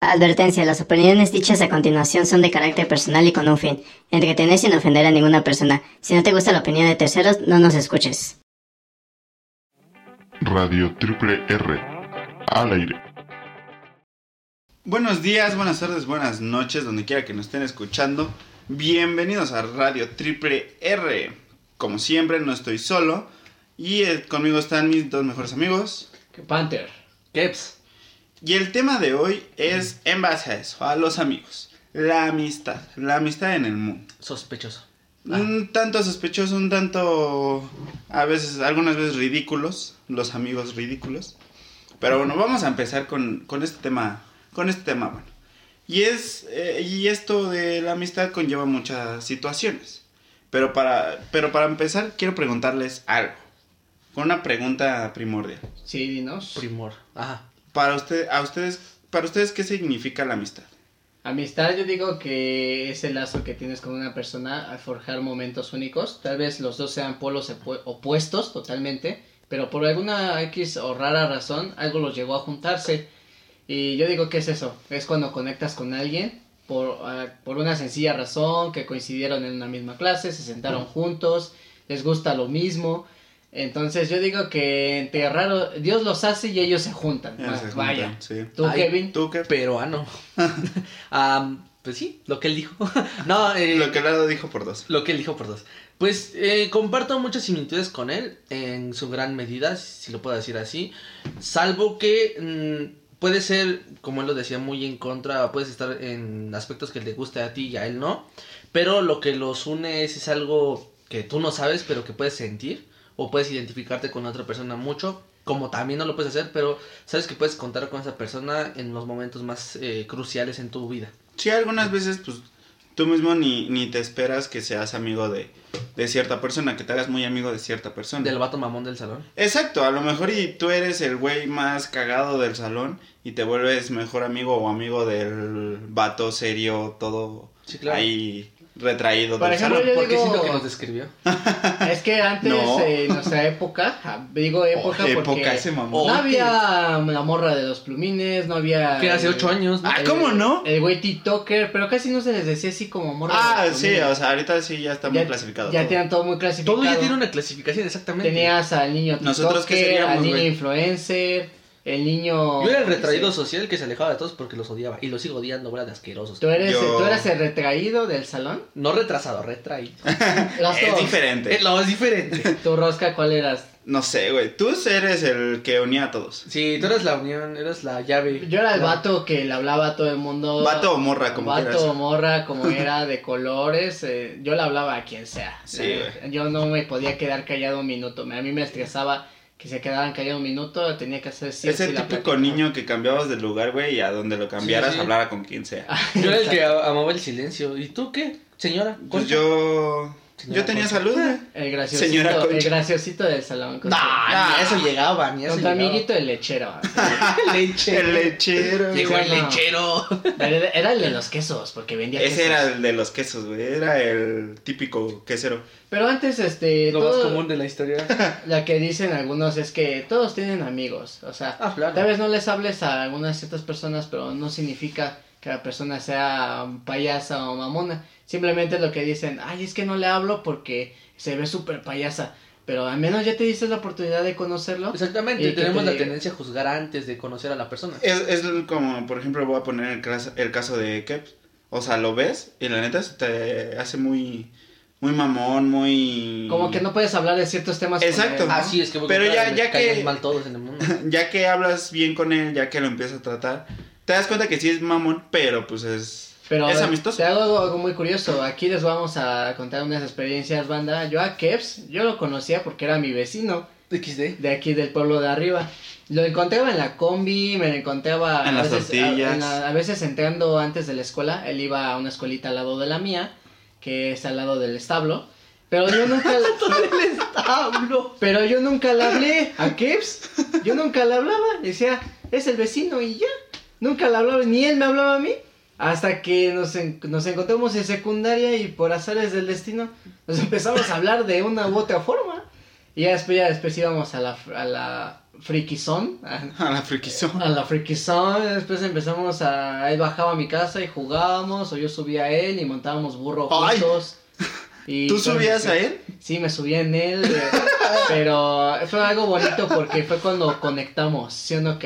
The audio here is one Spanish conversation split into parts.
Advertencia, las opiniones dichas a continuación son de carácter personal y con un fin, entretener sin ofender a ninguna persona. Si no te gusta la opinión de terceros, no nos escuches. Radio Triple R. Al aire. Buenos días, buenas tardes, buenas noches, donde quiera que nos estén escuchando. Bienvenidos a Radio Triple R. Como siempre, no estoy solo. Y eh, conmigo están mis dos mejores amigos. Panther. Keps. Y el tema de hoy es en base a eso, a los amigos. La amistad, la amistad en el mundo. Sospechoso. Un tanto sospechoso, un tanto, a veces, algunas veces ridículos, los amigos ridículos. Pero bueno, vamos a empezar con, con este tema, con este tema, bueno. Y es, eh, y esto de la amistad conlleva muchas situaciones. Pero para, pero para empezar, quiero preguntarles algo. Con una pregunta primordial. Sí, dinos. Primor. Ajá. Para usted, a ustedes, para ustedes, ¿qué significa la amistad? Amistad yo digo que es el lazo que tienes con una persona al forjar momentos únicos. Tal vez los dos sean polos opuestos totalmente, pero por alguna X o rara razón algo los llevó a juntarse. Y yo digo que es eso, es cuando conectas con alguien por, ah, por una sencilla razón, que coincidieron en una misma clase, se sentaron juntos, les gusta lo mismo entonces yo digo que entre raro, Dios los hace y ellos se juntan. vaya. ¿Tú, Kevin? ¿Tú, qué? Peruano. pues sí, lo que él dijo. no, eh, lo que él dijo por dos. Lo que él dijo por dos. Pues eh, comparto muchas similitudes con él, en su gran medida, si lo puedo decir así. Salvo que mm, puede ser, como él lo decía, muy en contra, puedes estar en aspectos que le guste a ti y a él no. Pero lo que los une es, es algo que tú no sabes, pero que puedes sentir o puedes identificarte con otra persona mucho, como también no lo puedes hacer, pero sabes que puedes contar con esa persona en los momentos más eh, cruciales en tu vida. Sí, algunas veces pues tú mismo ni, ni te esperas que seas amigo de, de cierta persona, que te hagas muy amigo de cierta persona. Del vato mamón del salón. Exacto, a lo mejor y tú eres el güey más cagado del salón y te vuelves mejor amigo o amigo del vato serio, todo sí, claro. ahí retraído Por ejemplo, salón. ¿Por qué siento que nos describió? Es que antes, en nuestra época, digo época oh, porque época, ese no había la morra de los plumines, no había... Que hace ocho años, ¿no? Ah, ¿cómo no? El güey TikToker, pero casi no se les decía así como morra Ah, sí, o sea, ahorita sí ya está muy clasificado. Ya tienen todo muy clasificado. Todo ya tiene una clasificación, exactamente. Tenías al niño TikToker, Nosotros al niño influencer el niño. Yo era el retraído social que se alejaba de todos porque los odiaba. Y los sigo odiando, bola de asquerosos. ¿Tú eres, ¿Tú eres el retraído del salón? No retrasado, retraído. es diferente. No, es diferente. ¿Tu rosca cuál eras? No sé, güey. Tú eres el que unía a todos. Sí, tú eres la unión, eres la llave. Yo era el vato que le hablaba a todo el mundo. Vato o morra, como Vato o morra, como era, de colores. Eh, yo le hablaba a quien sea. Sí, güey. Yo no me podía quedar callado un minuto. A mí me estresaba que se quedaran callados un minuto, tenía que hacer sí, Ese típico niño que cambiabas de lugar, güey, y a donde lo cambiaras hablara con quien sea. yo era el que amaba el silencio. ¿Y tú qué, señora? Pues yo... yo tenía salud, El graciosito, el graciosito del salón. No, ni eso llegaba, ni eso Con tu amiguito el lechero. el lechero. El lechero. Llegó el lechero. Era el de los quesos, porque vendía Ese era el de los quesos, güey. Era el típico quesero. Pero antes, este. Lo más común de la historia. La que dicen algunos es que todos tienen amigos. O sea, ah, tal vez no les hables a algunas ciertas personas, pero no significa que la persona sea payasa o mamona. Simplemente lo que dicen, ay, es que no le hablo porque se ve súper payasa. Pero al menos ya te diste la oportunidad de conocerlo. Exactamente, y tenemos la tendencia a juzgar antes de conocer a la persona. Es, es como, por ejemplo, voy a poner el caso, el caso de Keps. O sea, lo ves y la neta se te hace muy muy mamón, muy... Como que no puedes hablar de ciertos temas. Exacto. Así es que... Pero ya, ya que... mal todos en el mundo. ya que hablas bien con él, ya que lo empiezas a tratar, te das cuenta que sí es mamón, pero pues es... Pero es amistoso. Te hago algo, muy curioso. Aquí les vamos a contar unas experiencias, banda. Yo a Kevs, yo lo conocía porque era mi vecino. XD. De aquí del pueblo de arriba. Lo encontraba en la combi, me lo encontraba en a las veces, tortillas. A, a, veces entrando antes de la escuela. Él iba a una escuelita al lado de la mía que es al lado del establo. Pero yo nunca del establo. Pero yo nunca le hablé a Kevs. Yo nunca le hablaba. Decía, es el vecino y ya. Nunca le hablaba, ni él me hablaba a mí. Hasta que nos, nos encontramos en secundaria y por azares del destino nos empezamos a hablar de una u otra forma. Y ya después, ya después íbamos a la, a la frikizón, a, A la friquizón. a la frikizón, después empezamos a, él bajaba a mi casa y jugábamos, o yo subía a él y montábamos burro Ay. Y ¿Tú subías a él? Sí, me subí en él, eh, pero fue algo bonito porque fue cuando conectamos, ¿sí o no,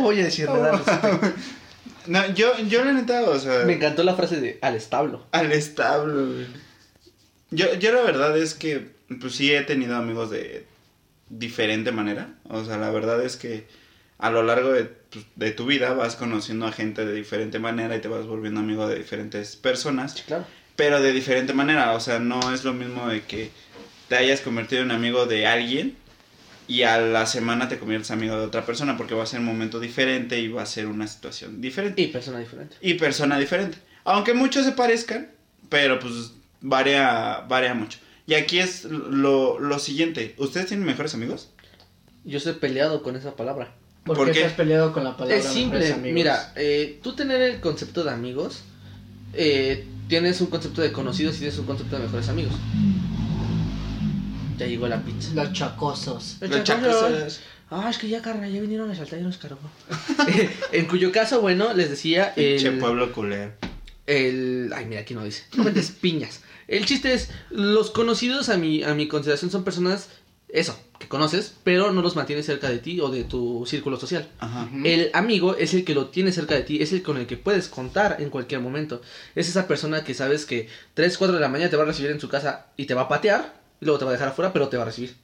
voy a decir nada. al. No, yo, yo la neta, o sea, Me encantó la frase de al establo. al establo, güey. Yo, yo la verdad es que, pues sí he tenido amigos de diferente manera. O sea, la verdad es que a lo largo de, pues, de tu vida vas conociendo a gente de diferente manera y te vas volviendo amigo de diferentes personas. Claro. Pero de diferente manera. O sea, no es lo mismo de que te hayas convertido en amigo de alguien y a la semana te conviertes amigo de otra persona porque va a ser un momento diferente y va a ser una situación diferente. Y persona diferente. Y persona diferente. Aunque muchos se parezcan, pero pues varía, varía mucho. Y aquí es lo, lo siguiente. ¿Ustedes tienen mejores amigos? Yo estoy peleado con esa palabra. ¿Por, ¿Por qué estás peleado con la palabra es mejores simple. amigos? Mira, eh, tú tener el concepto de amigos, eh, tienes un concepto de conocidos y tienes un concepto de mejores amigos. Ya llegó la pizza. Los chacosos. El Los chacoso. chacos- Ah, es que ya, carnal, ya vinieron a saltar y nos cargó. en cuyo caso, bueno, les decía. Pinche El, pueblo culero. el. Ay, mira, aquí no dice. No metes piñas. El chiste es: los conocidos a mi, a mi consideración son personas, eso, que conoces, pero no los mantienes cerca de ti o de tu círculo social. Ajá. El amigo es el que lo tiene cerca de ti, es el con el que puedes contar en cualquier momento. Es esa persona que sabes que 3, 4 de la mañana te va a recibir en su casa y te va a patear, y luego te va a dejar afuera, pero te va a recibir.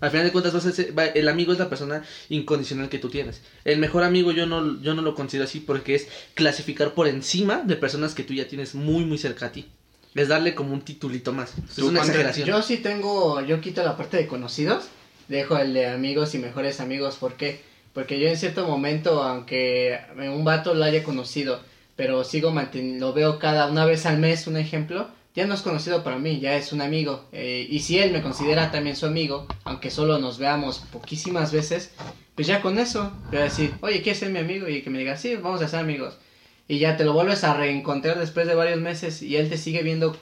Al final de cuentas, vas a ser- va- el amigo es la persona incondicional que tú tienes. El mejor amigo yo no, yo no lo considero así porque es clasificar por encima de personas que tú ya tienes muy, muy cerca a ti. Es darle como un titulito más. Es ¿Tú, una exageración. Yo sí tengo, yo quito la parte de conocidos, dejo el de amigos y mejores amigos, ¿por qué? Porque yo en cierto momento, aunque un vato lo haya conocido, pero sigo manteniendo, lo veo cada una vez al mes, un ejemplo, ya no es conocido para mí, ya es un amigo. Eh, y si él me considera también su amigo, aunque solo nos veamos poquísimas veces, pues ya con eso, voy a decir, oye, ¿quieres ser mi amigo? Y que me diga, sí, vamos a ser amigos. Y ya te lo vuelves a reencontrar después de varios meses y él te sigue viendo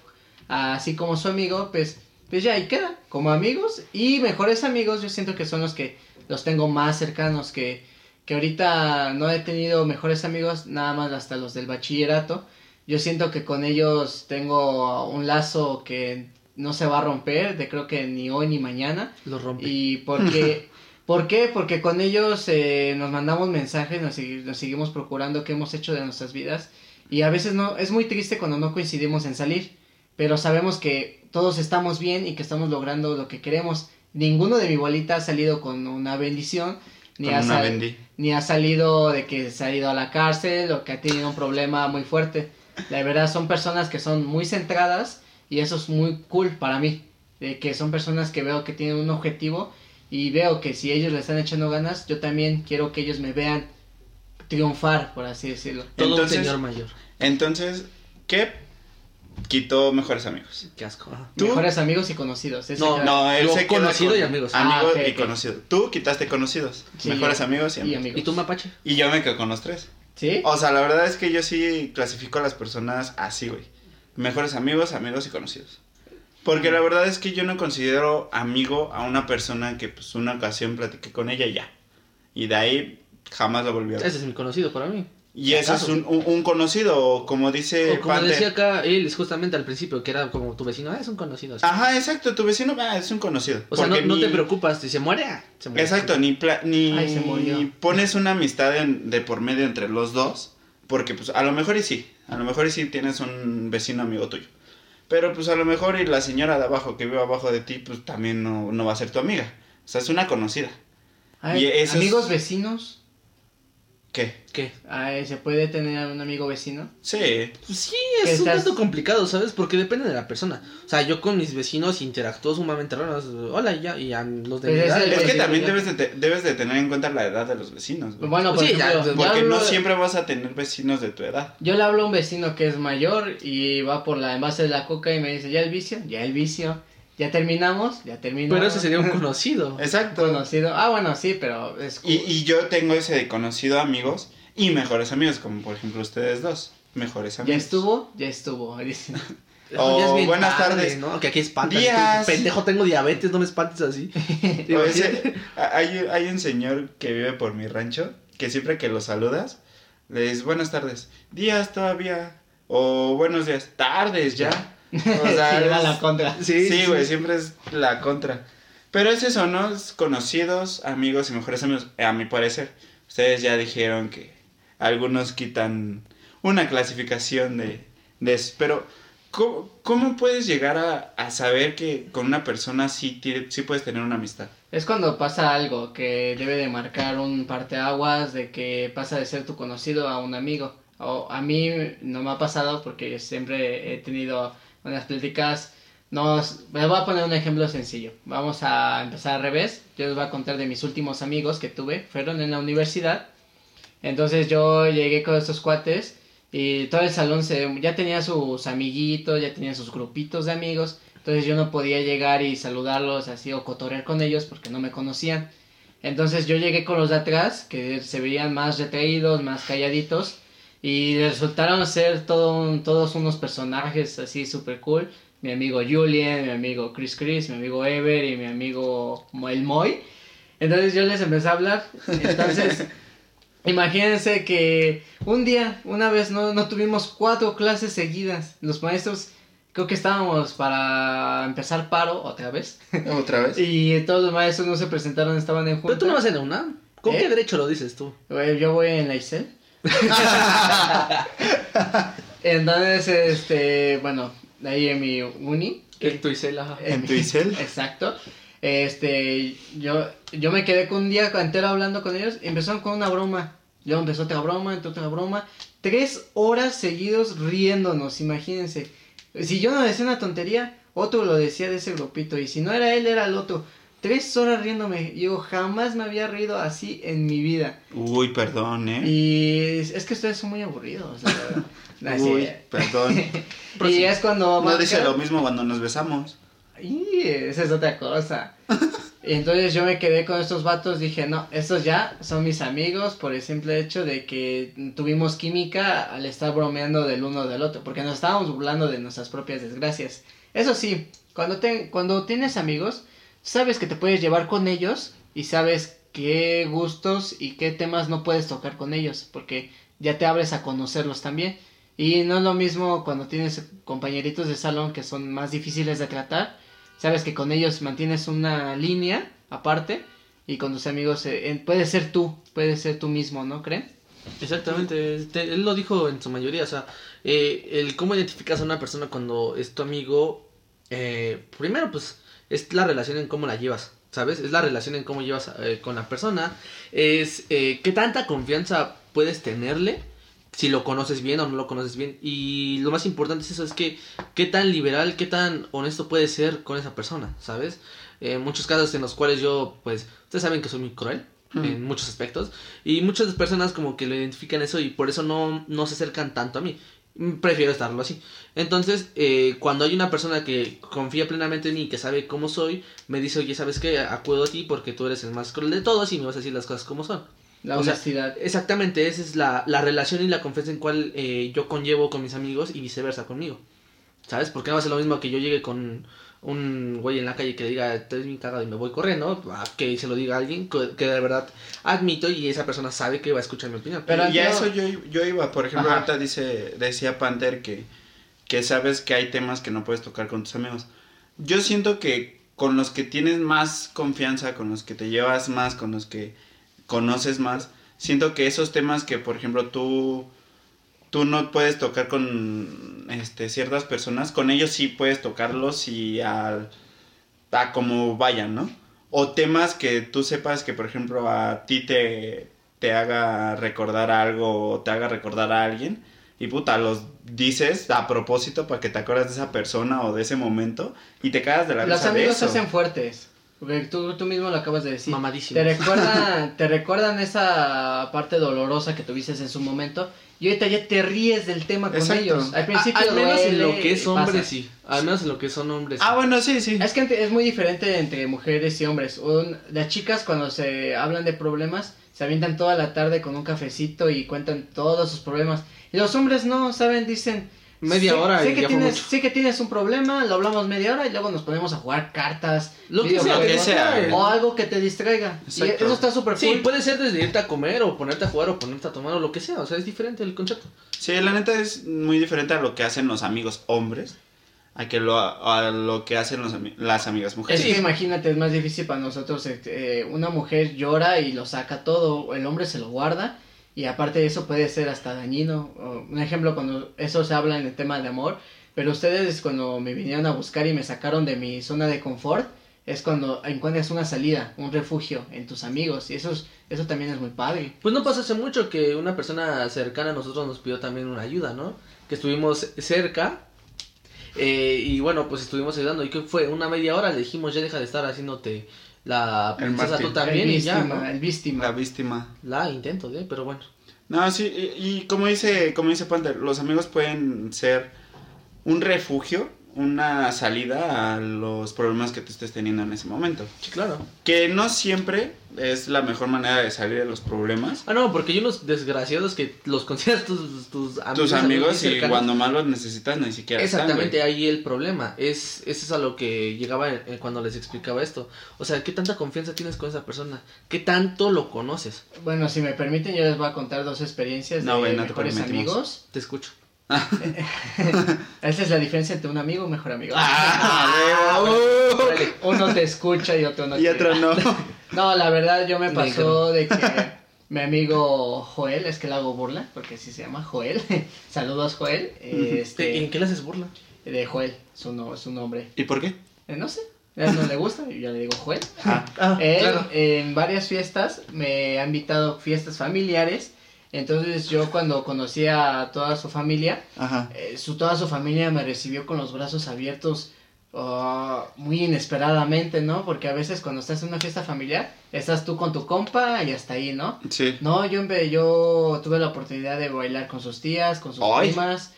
así como su amigo, pues, pues ya ahí queda, como amigos y mejores amigos, yo siento que son los que los tengo más cercanos, que, que ahorita no he tenido mejores amigos, nada más hasta los del bachillerato. Yo siento que con ellos tengo un lazo que no se va a romper, de creo que ni hoy ni mañana. Lo rompe. Y porque, ¿por qué? Porque con ellos eh, nos mandamos mensajes, nos, nos seguimos procurando qué hemos hecho de nuestras vidas. Y a veces no, es muy triste cuando no coincidimos en salir, pero sabemos que todos estamos bien y que estamos logrando lo que queremos. Ninguno de mi bolita ha salido con una bendición, ni, Con ha, una bendi. ni ha salido de que se ha ido a la cárcel o que ha tenido un problema muy fuerte. La verdad son personas que son muy centradas y eso es muy cool para mí. De que son personas que veo que tienen un objetivo y veo que si ellos le están echando ganas, yo también quiero que ellos me vean triunfar, por así decirlo. Todo Entonces- un señor mayor. Entonces, ¿qué quitó mejores amigos? Qué asco. ¿Tú? Mejores amigos y conocidos. ese No, queda- No, él Yo se conocido con y amigos. Amigos Ah, ok, y conocidos. Tú quitaste conocidos. Sí, mejores yo- amigos y y amigos. amigos. ¿Y tú, Mapache? Y yo me quedo con los tres. ¿Sí? O sea, la verdad es que yo sí clasifico a las personas así, güey. Mejores amigos, amigos y conocidos. Porque la verdad es que yo no considero amigo a una persona que pues una ocasión platiqué con ella y ya. Y de ahí jamás lo volví a ver. Ese es mi conocido para mí. Y eso es un, un- un conocido, como dice O como Pante. decía acá él, justamente al principio, que era como tu vecino, ah, es un conocido. Ajá, exacto, tu vecino ah, es un conocido. o sea, no, ni- te preocupas, si se muere, ah, se muere. Exacto, ni, pla- ni Ay, se murió. pones una amistad en- de por medio entre los dos, porque pues a lo mejor y sí, a lo mejor y sí tienes un vecino amigo tuyo. Pero pues a lo mejor y la señora de abajo que vive abajo de ti, pues también no, no va a ser tu amiga. O sea, es una conocida. Ay, y es- amigos vecinos. ¿Qué? ¿Qué? Ay, ¿Se puede tener un amigo vecino? Sí. Pues sí, es un estás- tanto complicado, ¿sabes? Porque depende de la persona. O sea, yo con mis vecinos interactúo sumamente raro. Hola, y ya, y a los de Pues mi edad, Es que también debes de, te- debes de tener en cuenta la edad de los vecinos. güey. Bueno, por Sí, ya, ejemplo, ya porque no siempre vas a tener vecinos de tu edad. Yo le hablo a un vecino que es mayor y va por la envase de la coca y me dice, ¿ya el vicio? Ya el vicio. ¿Ya terminamos? Ya terminamos. Pero ese sería un conocido. Exacto. conocido. Ah, bueno, sí, pero es Y, y yo tengo ese de conocido amigos y mejores amigos, como por ejemplo ustedes dos. Mejores Ya amigos. estuvo, ya estuvo. O Ya es bien buenas tarde, tardes. ¿no? Que aquí espantas. Días. Pendejo, tengo diabetes, no me espantes así. Hay, hay un señor que vive por mi rancho que siempre que lo saludas, le dices buenas tardes, días todavía, o buenos días, tardes ya. O sea, Sí, es- la contra. Sí, Sí, sí, güey, sí. siempre es la contra. Pero es eso, ¿no? Es conocidos, amigos y mejores amigos, a mi parecer. Ustedes ya dijeron que algunos quitan una clasificación de, de eso. Pero, ¿cómo, cómo puedes llegar a, a saber que con una persona sí, tiene- sí puedes tener una amistad? Es cuando pasa algo que debe de marcar un parteaguas de que pasa de ser tu conocido a un amigo. O a mí no me ha pasado porque siempre he tenido unas pláticas. Nos, les voy a poner un ejemplo sencillo. Vamos a empezar al revés. Yo les voy a contar de mis últimos amigos que tuve. Fueron en la universidad. Entonces yo llegué con estos cuates y todo el salón se, ya tenía sus amiguitos, ya tenía sus grupitos de amigos. Entonces yo no podía llegar y saludarlos así o cotorrear con ellos porque no me conocían. Entonces yo llegué con los de atrás, que se veían más retraídos, más calladitos. Y resultaron ser todo un- todos unos personajes así super cool. Mi amigo Julian, mi amigo Chris Chris, mi amigo Ever y mi amigo El Moy. Entonces yo les empecé a hablar. Entonces, imagínense que un día, una vez, no, no tuvimos cuatro clases seguidas. Los maestros, creo que estábamos para empezar paro otra vez. ¿Otra vez? Y todos los maestros no se presentaron, estaban en junta. Pero tú no vas en la UNAM. ¿Con ¿Eh? qué derecho lo dices tú? Yo voy en la ICEL. Entonces, este, bueno, ahí en mi uni. En tu Isela. ¿En? Exacto. Este, yo, yo me quedé con un día entero hablando con ellos empezaron con una broma. Luego empezó otra broma, entró otra broma. Tres horas seguidos riéndonos, imagínense. Si yo no decía una tontería, otro lo decía de ese grupito. Y si no era él, era el otro. Tres horas riéndome. Yo jamás me había reído así en mi vida. Uy, perdón, ¿eh? Y es es que ustedes son muy aburridos, la verdad. Así- Uy, perdón. y es cuando... No dice lo mismo cuando nos besamos. y esa es otra cosa. Y entonces yo me quedé con estos vatos, dije, no, estos ya son mis amigos por el simple hecho de que tuvimos química al estar bromeando del uno del otro, porque nos estábamos burlando de nuestras propias desgracias. Eso sí, cuando, te, cuando tienes amigos, sabes que te puedes llevar con ellos y sabes qué gustos y qué temas no puedes tocar con ellos, porque ya te abres a conocerlos también. Y no es lo mismo cuando tienes compañeritos de salón que son más difíciles de tratar. Sabes que con ellos mantienes una línea aparte y con tus amigos eh, puedes ser tú, puedes ser tú mismo, ¿no creen? Exactamente, él lo dijo en su mayoría, o sea, eh, el cómo identificas a una persona cuando es tu amigo, eh, primero pues es la relación en cómo la llevas, ¿sabes? Es la relación en cómo llevas eh, con la persona, es eh, qué tanta confianza puedes tenerle, si lo conoces bien o no lo conoces bien, y lo más importante es eso, es que qué tan liberal, qué tan honesto puedes ser con esa persona, ¿sabes? Eh, muchos casos en los cuales yo, pues, ustedes saben que soy muy cruel en muchos aspectos y muchas personas como que lo identifican eso y por eso no, no se acercan tanto a mí. Prefiero estarlo así. Entonces, eh, cuando hay una persona que confía plenamente en mí y que sabe cómo soy, me dice, oye, ¿sabes qué? Acudo a ti porque tú eres el más cruel de todos y me vas a decir las cosas como son. La O sea, honestidad. Exactamente, esa es la, la relación y la confianza en cual eh, yo conllevo con mis amigos y viceversa conmigo. ¿Sabes? Porque no va a ser lo mismo que yo llegue con un güey en la calle que le diga, eres mi cagado y me voy corriendo, a que se lo diga a alguien que, que de verdad admito y esa persona sabe que va a escuchar mi opinión. Pero y a yo- eso yo, yo iba, por ejemplo, Ajá. ahorita dice, decía Panther que, que sabes que hay temas que no puedes tocar con tus amigos. Yo siento que con los que tienes más confianza, con los que te llevas más, con los que conoces más, siento que esos temas que, por ejemplo, tú, tú no puedes tocar con este, ciertas personas, con ellos sí puedes tocarlos y al, a como vayan, ¿no? O temas que tú sepas que, por ejemplo, a ti te, te haga recordar algo o te haga recordar a alguien. Y puta, los dices a propósito para que te acuerdas de esa persona o de ese momento y te cagas de la Los de amigos se hacen fuertes. Porque tú, tú mismo lo acabas de decir. Mamadísimos. Te recuerdan, te recuerdan esa parte dolorosa que tuviste en su momento. Y ahorita ya te ríes del tema con Exacto. ellos. Al A- principio al menos en lo que es hombre, pasa. sí. Al menos en lo que son hombres. Ah, sí. bueno, sí, sí. Es que es muy diferente entre mujeres y hombres. Un- las chicas cuando se hablan de problemas se avientan toda la tarde con un cafecito y cuentan todos sus problemas. Y los hombres no, ¿saben? Dicen, media Sí- hora sí y que ya fue tienes, mucho. sí que tienes un problema, lo hablamos media hora y luego nos ponemos a jugar cartas, Lo que sea, Lo que sea. o algo que te distraiga. Y Exacto. eso está súper Sí, cool. puede ser desde irte a comer o ponerte a jugar o ponerte a tomar o lo que sea, o sea, es diferente el concepto. Sí, la neta es muy diferente a lo que hacen los amigos hombres a que lo, a lo que hacen los las amigas Es mujeres. que imagínate, es más difícil para nosotros. eh, eh, una mujer llora y lo saca todo, el hombre se lo guarda. Y aparte eso puede ser hasta dañino. Un ejemplo, cuando eso se habla en el tema de amor. Pero ustedes cuando me vinieron a buscar y me sacaron de mi zona de confort, es cuando encuentras una salida, un refugio en tus amigos. Y eso, es- eso también es muy padre. Pues no pasó hace mucho que una persona cercana a nosotros nos pidió también una ayuda, ¿no? Que estuvimos cerca eh, y bueno, pues estuvimos ayudando. ¿Y qué fue? Una media hora le dijimos, ya deja de estar haciéndote la princesa tú también el y ya, víctima, ¿no? el víctima. La víctima. La intento, ¿eh? Pero bueno. No, sí, y, y como dice, como dice Panther, los amigos pueden ser un refugio, una salida a los problemas que tú estés teniendo en ese momento. Sí, claro. Que no siempre es la mejor manera de salir de los problemas. Ah, no, porque hay unos desgraciados que los consideras tus, tus amigos. Tus amigos y cercanos. cuando más los necesitas ni siquiera Exactamente, ahí el problema. Es, eso es a lo que llegaba cuando les explicaba esto. O sea, ¿qué tanta confianza tienes con esa persona? ¿Qué tanto lo conoces? Bueno, si me permiten, yo les voy a contar dos experiencias No, de güey, no te mejores amigos. Te escucho. Esa es la diferencia entre un amigo y un mejor amigo. Ah, Órale. Uno te escucha y otro no. y te- otro no. No, la verdad yo me pasó de que mi amigo Joel, es que le hago burla, porque así se llama Joel. Saludos Joel. ¿En Este, qué le haces burla? de Joel, su, no, su nombre. ¿Y por qué? Eh, no sé, a él no le gusta y yo le digo Joel. Ah, Él claro. en varias fiestas me ha invitado fiestas familiares. Entonces yo cuando conocí a toda su familia, Ajá. eh, su, toda su familia me recibió con los brazos abiertos ah, muy inesperadamente, ¿no? Porque a veces cuando estás en una fiesta familiar, estás tú con tu compa y hasta ahí, ¿no? Sí. No, yo, yo tuve la oportunidad de bailar con sus tías, con sus ¡Ay! primas.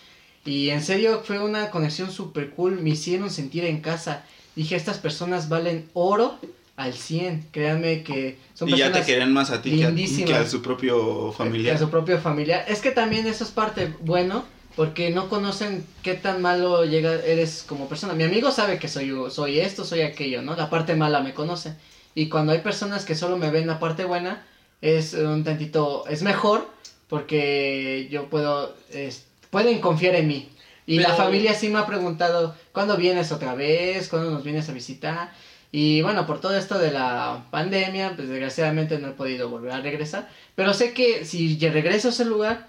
Y en serio fue una conexión súper cool. Me hicieron sentir en casa. Dije, estas personas valen oro al 100. Créanme que son y ya te querían más a ti que a, que a su propio que familiar. a su propio familiar. Es que también eso es parte bueno. Porque no conocen qué tan malo llega, eres como persona. Mi amigo sabe que soy, soy esto, soy aquello, ¿no? La parte mala me conoce. Y cuando hay personas que solo me ven la parte buena, es un tantito, es mejor porque yo puedo, es- pueden confiar en mí. Y la familia sí me ha preguntado, ¿cuándo vienes otra vez? ¿Cuándo nos vienes a visitar? Y bueno, por todo esto de la pandemia, pues desgraciadamente no he podido volver a regresar. Pero sé que si regreso a ese lugar,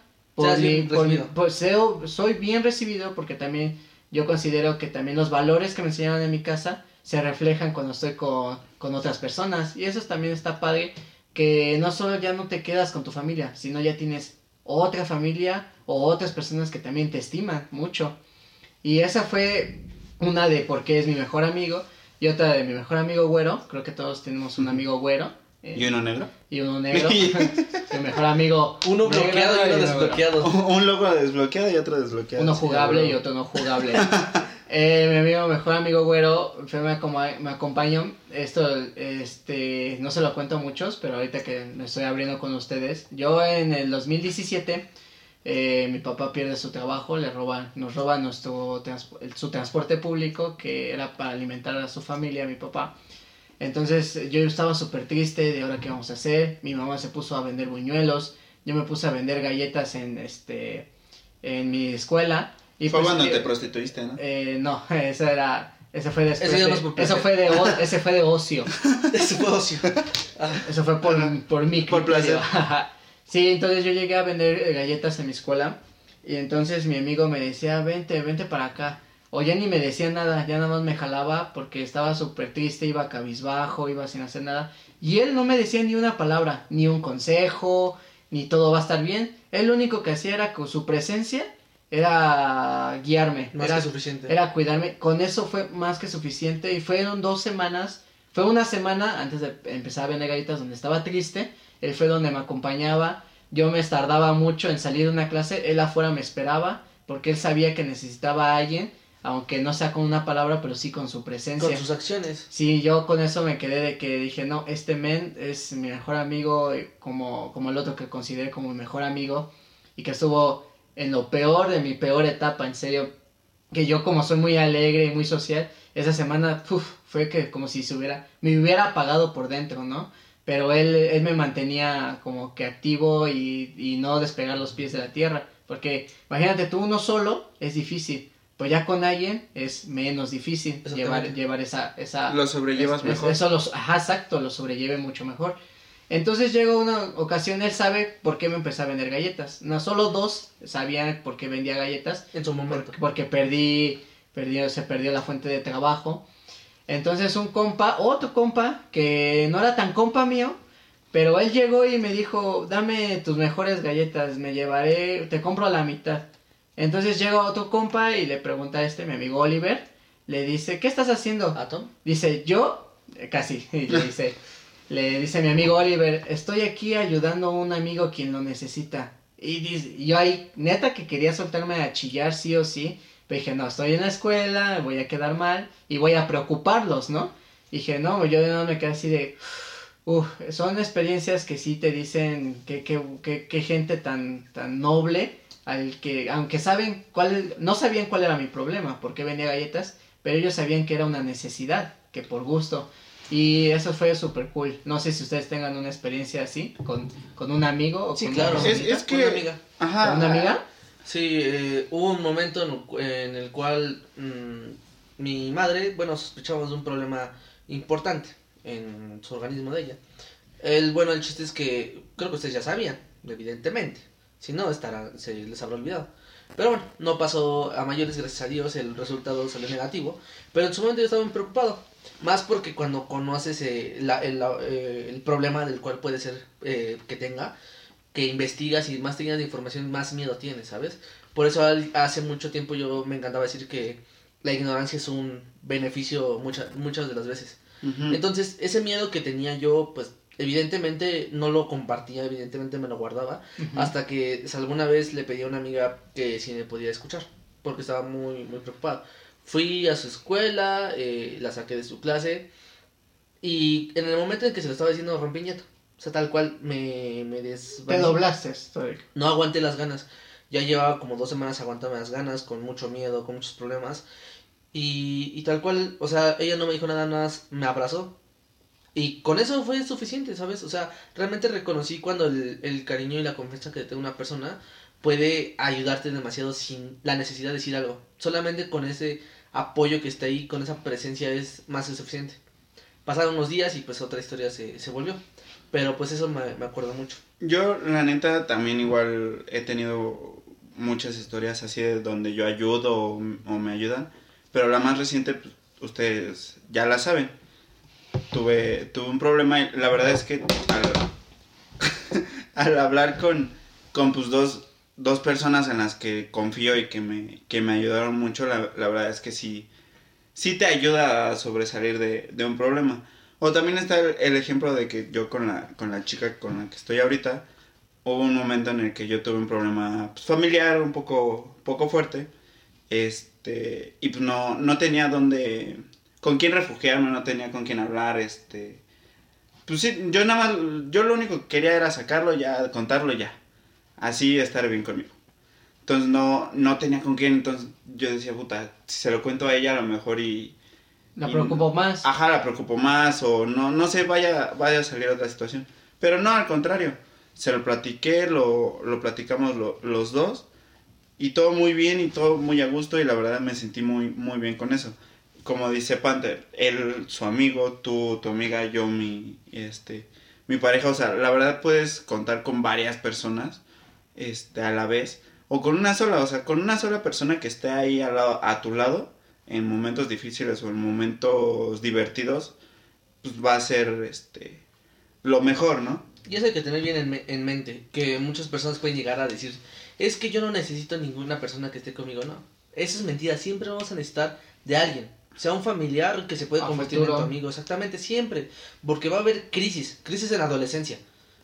mi- bien por- pues soy bien recibido porque también yo considero que también los valores que me enseñaron en mi casa se reflejan cuando estoy con, con otras personas. Y eso también está padre, que no solo ya no te quedas con tu familia, sino ya tienes otra familia o otras personas que también te estiman mucho. Y esa fue una de por qué es mi mejor amigo y otra de mi mejor amigo güero. Creo que todos tenemos un amigo güero. eh, ¿Y uno negro? y uno negro. mi mejor amigo. Uno bloqueado y uno desbloqueado. Un logo desbloqueado y otro desbloqueado. Uno jugable y otro no jugable. Eh, mi amigo, mejor amigo güero, fue, me, acoma- me acompañó. Esto, este, no se lo cuento a muchos, pero ahorita que me estoy abriendo con ustedes. Yo en el 2017, eh, mi papá pierde su trabajo, le roban, nos roban nuestro trans- el- su transporte público, que era para alimentar a su familia, mi papá. Entonces yo estaba súper triste de ahora qué vamos a hacer. Mi mamá se puso a vender buñuelos. Yo me puse a vender galletas en este en mi escuela. Y Fue pues, cuando eh, te prostituiste, ¿no? eh, no, eso era ese fue después. Ese ya de- no eso placer. fue de o- ese fue de ocio. Ese fue ocio. Eso fue por, por mi Por criterio. sí, entonces yo llegué a vender eh, galletas en mi escuela y entonces mi amigo me decía, vente, vente para acá. O ya ni me decía nada, ya nada más me jalaba porque estaba súper triste, iba cabizbajo, iba sin hacer nada. Y él no me decía ni una palabra, ni un consejo, ni todo va a estar bien. Él lo único que hacía era con su presencia, era guiarme. Más era, que suficiente. era cuidarme. Con eso fue más que suficiente. Y fueron dos semanas. Fue una semana antes de empezar a vender galletas donde estaba triste. Él fue donde me acompañaba. Yo me tardaba mucho en salir de una clase. Él afuera me esperaba. Porque él sabía que necesitaba a alguien. Aunque no sea con una palabra, pero sí con su presencia. Con sus acciones. Sí, yo con eso me quedé de que dije, no, este men es mi mejor amigo, eh, como, como el otro que consideré como mi mejor amigo, y que estuvo en lo peor de mi peor etapa, en serio, que yo como soy muy alegre y muy social, esa semana uf, fue que como si se hubiera, me hubiera apagado por dentro, ¿no? Pero él, él me mantenía como que activo y, y no despegar los pies de la tierra, porque imagínate tú uno solo es difícil, pues ya con alguien es menos difícil llevar, llevar esa, esa... Lo sobrellevas es- mejor. Eso los, ajá, exacto, lo sobrelleve mucho mejor. Entonces llegó una ocasión, él sabe por qué me empecé a vender galletas. No solo dos sabían por qué vendía galletas, En su momento. porque, porque perdí, perdí, se perdió la fuente de trabajo. Entonces un compa, otro compa, que no era tan compa mío, pero él llegó y me dijo, dame tus mejores galletas, me llevaré, te compro la mitad. Entonces llega otro compa y le pregunta a este, mi amigo Oliver, le dice, ¿qué estás haciendo? Dice, yo, eh, casi, y le dice, le dice mi amigo Oliver, estoy aquí ayudando a un amigo quien lo necesita. Y dice, yo ahí, neta que quería soltarme a chillar sí o sí, dije, no, estoy en la escuela, voy a quedar mal y voy a preocuparlos, ¿no? Dije, no, yo no me quedé así de, uff, son experiencias que sí te dicen que, que, que, que gente tan, tan noble, al que, aunque saben cuál, no sabían cuál era mi problema, por qué vendía galletas, pero ellos sabían que era una necesidad, que por gusto. Y eso fue súper cool. No sé si ustedes tengan una experiencia así, con, con un amigo o Sí, con claro. una Es, es que... Una amiga. Ajá. ¿Con una amiga? Sí, eh, hubo un momento en, el cual mm, mi madre, bueno, sospechamos de un problema importante en su organismo de ella. El, bueno, el chiste es que creo que ustedes ya sabían, evidentemente. Si no, estará, se les habrá olvidado. Pero bueno, no pasó a mayores, gracias a Dios, el resultado salió negativo. Pero en su momento yo estaba muy preocupado. Más porque cuando conoces eh, la- el, eh, el problema del cual puede ser eh, que tenga, que investigas y más tienes de información, más miedo tienes, ¿sabes? Por eso al- hace mucho tiempo yo me encantaba decir que la ignorancia es un beneficio muchas muchas de las veces. Entonces, ese miedo que tenía yo, pues evidentemente no lo compartía, evidentemente me lo guardaba, hasta que alguna vez le pedí a una amiga que si me podía escuchar, porque estaba muy, muy preocupada. Fui a su escuela, eh, la saqué de su clase, y en el momento en que se lo estaba diciendo rompí en llanto. O sea, tal cual me, me Te doblaste. estoy- No aguanté las ganas. Ya llevaba como dos semanas aguantando las ganas, con mucho miedo, con muchos problemas. Y, y tal cual, o sea, ella no me dijo nada más, me abrazó. Y con eso fue suficiente, ¿sabes? O sea, realmente reconocí cuando el, el cariño y la confianza que te una persona puede ayudarte demasiado sin la necesidad de decir algo. Solamente con ese apoyo que está ahí, con esa presencia es más que suficiente. Pasaron unos días y pues otra historia se, se volvió. Pero pues eso me, me acuerdo mucho. Yo, la neta, también igual he tenido muchas historias así de donde yo ayudo o, o me ayudan. Pero la más reciente, pues, ustedes ya la saben. Tuve, tuve un problema y la verdad es que al, al hablar con, con pues, dos, dos personas en las que confío y que me, que me ayudaron mucho, la, la verdad es que sí, sí te ayuda a sobresalir de, de un problema. O también está el, el ejemplo de que yo con la, con la chica con la que estoy ahorita, hubo un momento en el que yo tuve un problema pues, familiar un poco, poco fuerte. Este, y pues no, no tenía dónde, con quién refugiarme, no tenía con quién hablar, este. Pues sí, yo nada más, yo lo único que quería era sacarlo ya, contarlo ya. Así estar bien conmigo. Entonces no, no tenía con quién, entonces yo decía, puta, si se lo cuento a ella a lo mejor y... La preocupó más. Ajá, la preocupo más o no, no sé, vaya, vaya a salir otra situación. Pero no, al contrario, se lo platiqué, lo, lo platicamos lo- los dos y todo muy bien y todo muy a gusto y la verdad me sentí muy, muy bien con eso. Como dice Panther, él, su amigo, tú, tu amiga, yo, mi, este, mi pareja, o sea, la verdad puedes contar con varias personas, este, a la vez, o con una sola, o sea, con una sola persona que esté ahí al lado, a tu lado, en momentos difíciles o en momentos divertidos, pues va a ser, este, lo mejor, ¿no? Y eso hay que tener bien en, me- en mente, que muchas personas pueden llegar a decir, es que yo no necesito ninguna persona que esté conmigo, no. Eso es mentira, siempre vamos a necesitar de alguien, sea un familiar que se puede A convertir en tu amigo, exactamente, siempre, porque va a haber crisis, crisis en la adolescencia,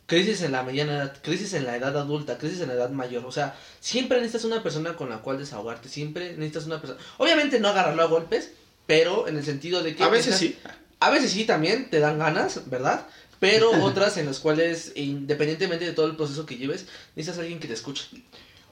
crisis en la mediana edad, crisis en la edad adulta, crisis en la edad mayor, o sea, siempre necesitas una persona con la cual desahogarte, siempre necesitas una persona, obviamente no agarrarlo a golpes, pero en el sentido de que... A veces estás- sí. a veces sí también te dan ganas, ¿verdad? Pero otras en las cuales, independientemente de todo el proceso que lleves, necesitas a alguien que te escuche.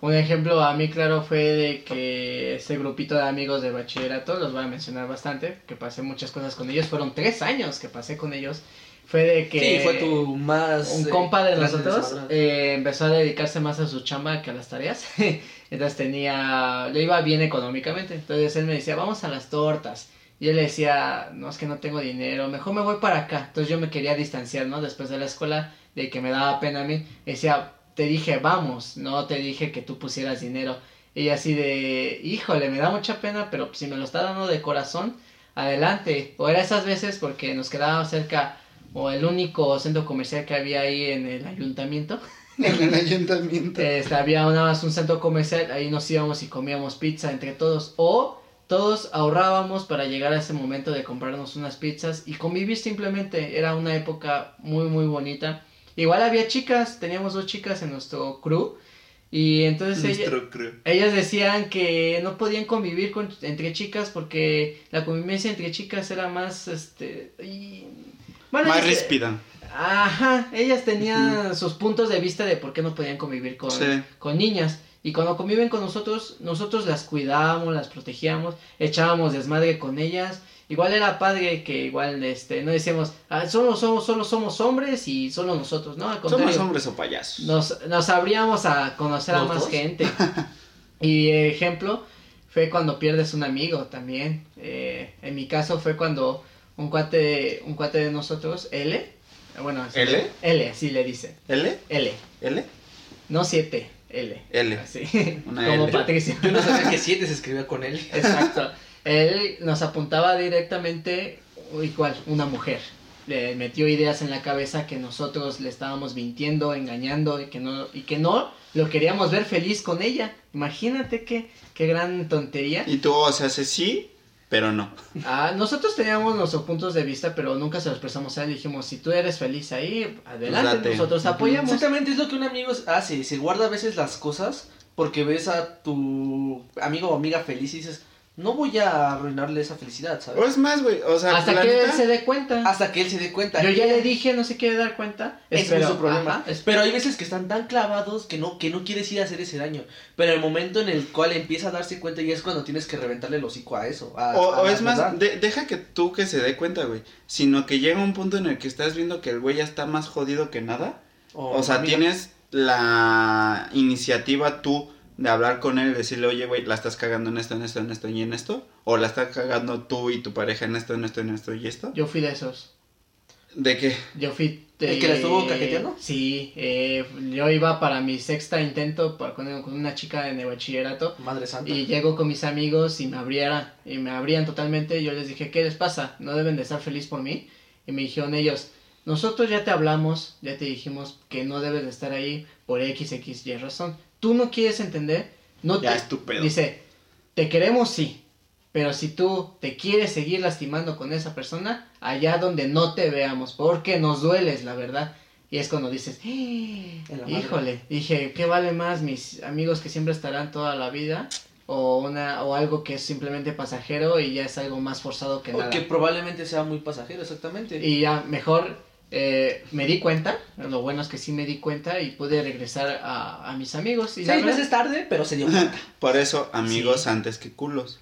Un ejemplo a mí claro fue de que ese grupito de amigos de bachillerato, los voy a mencionar bastante, que pasé muchas cosas con ellos, fueron tres años que pasé con ellos, fue de que... Sí, fue tu más... Un eh, compa de nosotros eh, empezó a dedicarse más a su chamba que a las tareas. Entonces tenía, le iba bien económicamente. Entonces él me decía, vamos a las tortas. Y él le decía, no, es que no tengo dinero, mejor me voy para acá. Entonces yo me quería distanciar, ¿no? Después de la escuela, de que me daba pena a mí. Decía, te dije, vamos, no te dije que tú pusieras dinero. Y así de, híjole, me da mucha pena, pero si me lo está dando de corazón, adelante. O era esas veces porque nos quedábamos cerca, o el único centro comercial que había ahí en el ayuntamiento. En el ayuntamiento. Este, había nada más un centro comercial, ahí nos íbamos y comíamos pizza entre todos. O todos ahorrábamos para llegar a ese momento de comprarnos unas pizzas y convivir simplemente. Era una época muy, muy bonita. Igual había chicas, teníamos dos chicas en nuestro crew. Y entonces ella- Nuestro crew. ellas decían que no podían convivir con, entre chicas porque la convivencia entre chicas era más, este... y- bueno, Más ríspida. Ajá, ellas tenían sus puntos de vista de por qué no podían convivir con, Sí. con niñas. Y cuando conviven con nosotros, nosotros las cuidábamos, las protegíamos, echábamos desmadre con ellas. Igual era padre que igual este no decíamos, ah, solo somos, solo somos hombres y solo nosotros, ¿no? Al contrario, Somos hombres o payasos. nos, nos abríamos a conocer a ¿Los más dos? gente. y ejemplo, fue cuando pierdes un amigo también. Eh, en mi caso fue cuando un cuate, un cuate de nosotros, L, bueno, así ¿L? le- L, así le dicen. ¿L? L, ¿L? no 7, L. L. Así, Una como L. Patricia. Yo no sabía que 7 se escribía con él. Exacto. Él nos apuntaba directamente, igual, una mujer. Le metió ideas en la cabeza que nosotros le estábamos mintiendo, engañando y que no, y que no lo queríamos ver feliz con ella. Imagínate qué, qué gran tontería. Y tú, o sea, hace sí, pero no. Ah, nosotros teníamos nuestros puntos de vista, pero nunca se los prestamos a él. Dijimos, si tú eres feliz ahí, adelante, Date. nosotros apoyamos. Exactamente, es lo que un amigo hace. Se guarda a veces las cosas porque ves a tu amigo o amiga feliz y dices, no voy a arruinarle esa felicidad, O ¿sabes? es más, güey, o sea, Hasta que él neta, se dé cuenta. Hasta que él se dé cuenta. Yo ya le dije, no se quiere dar cuenta. Es su problema. ajá, Pero hay veces que están tan clavados que no, que no quieres ir a hacer ese daño. Pero el momento en el cual empieza a darse cuenta ya es cuando tienes que reventarle el hocico a eso. a- O, a o es más, de- deja que tú que se dé cuenta, güey. Sino que llega un punto en el que estás viendo que el güey ya está más jodido que nada. O, sea, tienes la iniciativa tú de hablar con él y decirle, oye, güey, la estás cagando en esto, en esto, en esto y en esto. O la estás cagando tú y tu pareja en esto, en esto, en esto y esto. Yo fui de esos. ¿De qué? Yo fui. de- ¿El que la estuvo cajeteando? Sí, eh, yo iba para mi sexta intento para con, con una chica el bachillerato. Madre santa. Y llego con mis amigos y me abrieran. Y me abrían totalmente. Y yo les dije, ¿qué les pasa? ¿No deben de estar feliz por mí? Y me dijeron ellos, nosotros ya te hablamos, ya te dijimos que no debes de estar ahí por X, X, Y razón. Tú no quieres entender. No Ya te... es tu pedo. Dice, te queremos sí, pero si tú te quieres seguir lastimando con esa persona, allá donde no te veamos, porque nos dueles, la verdad. Y es cuando dices, madre. híjole, dije, ¿qué vale más mis amigos que siempre estarán toda la vida? O, una, o algo que es simplemente pasajero y ya es algo más forzado que O nada. que probablemente sea muy pasajero, exactamente. Y ya mejor eh, me di cuenta, lo bueno es que sí me di cuenta y pude regresar a, a mis amigos. Y la Seis verdad- meses tarde, pero se dio cuenta. Por eso, amigos Sí. antes que culos.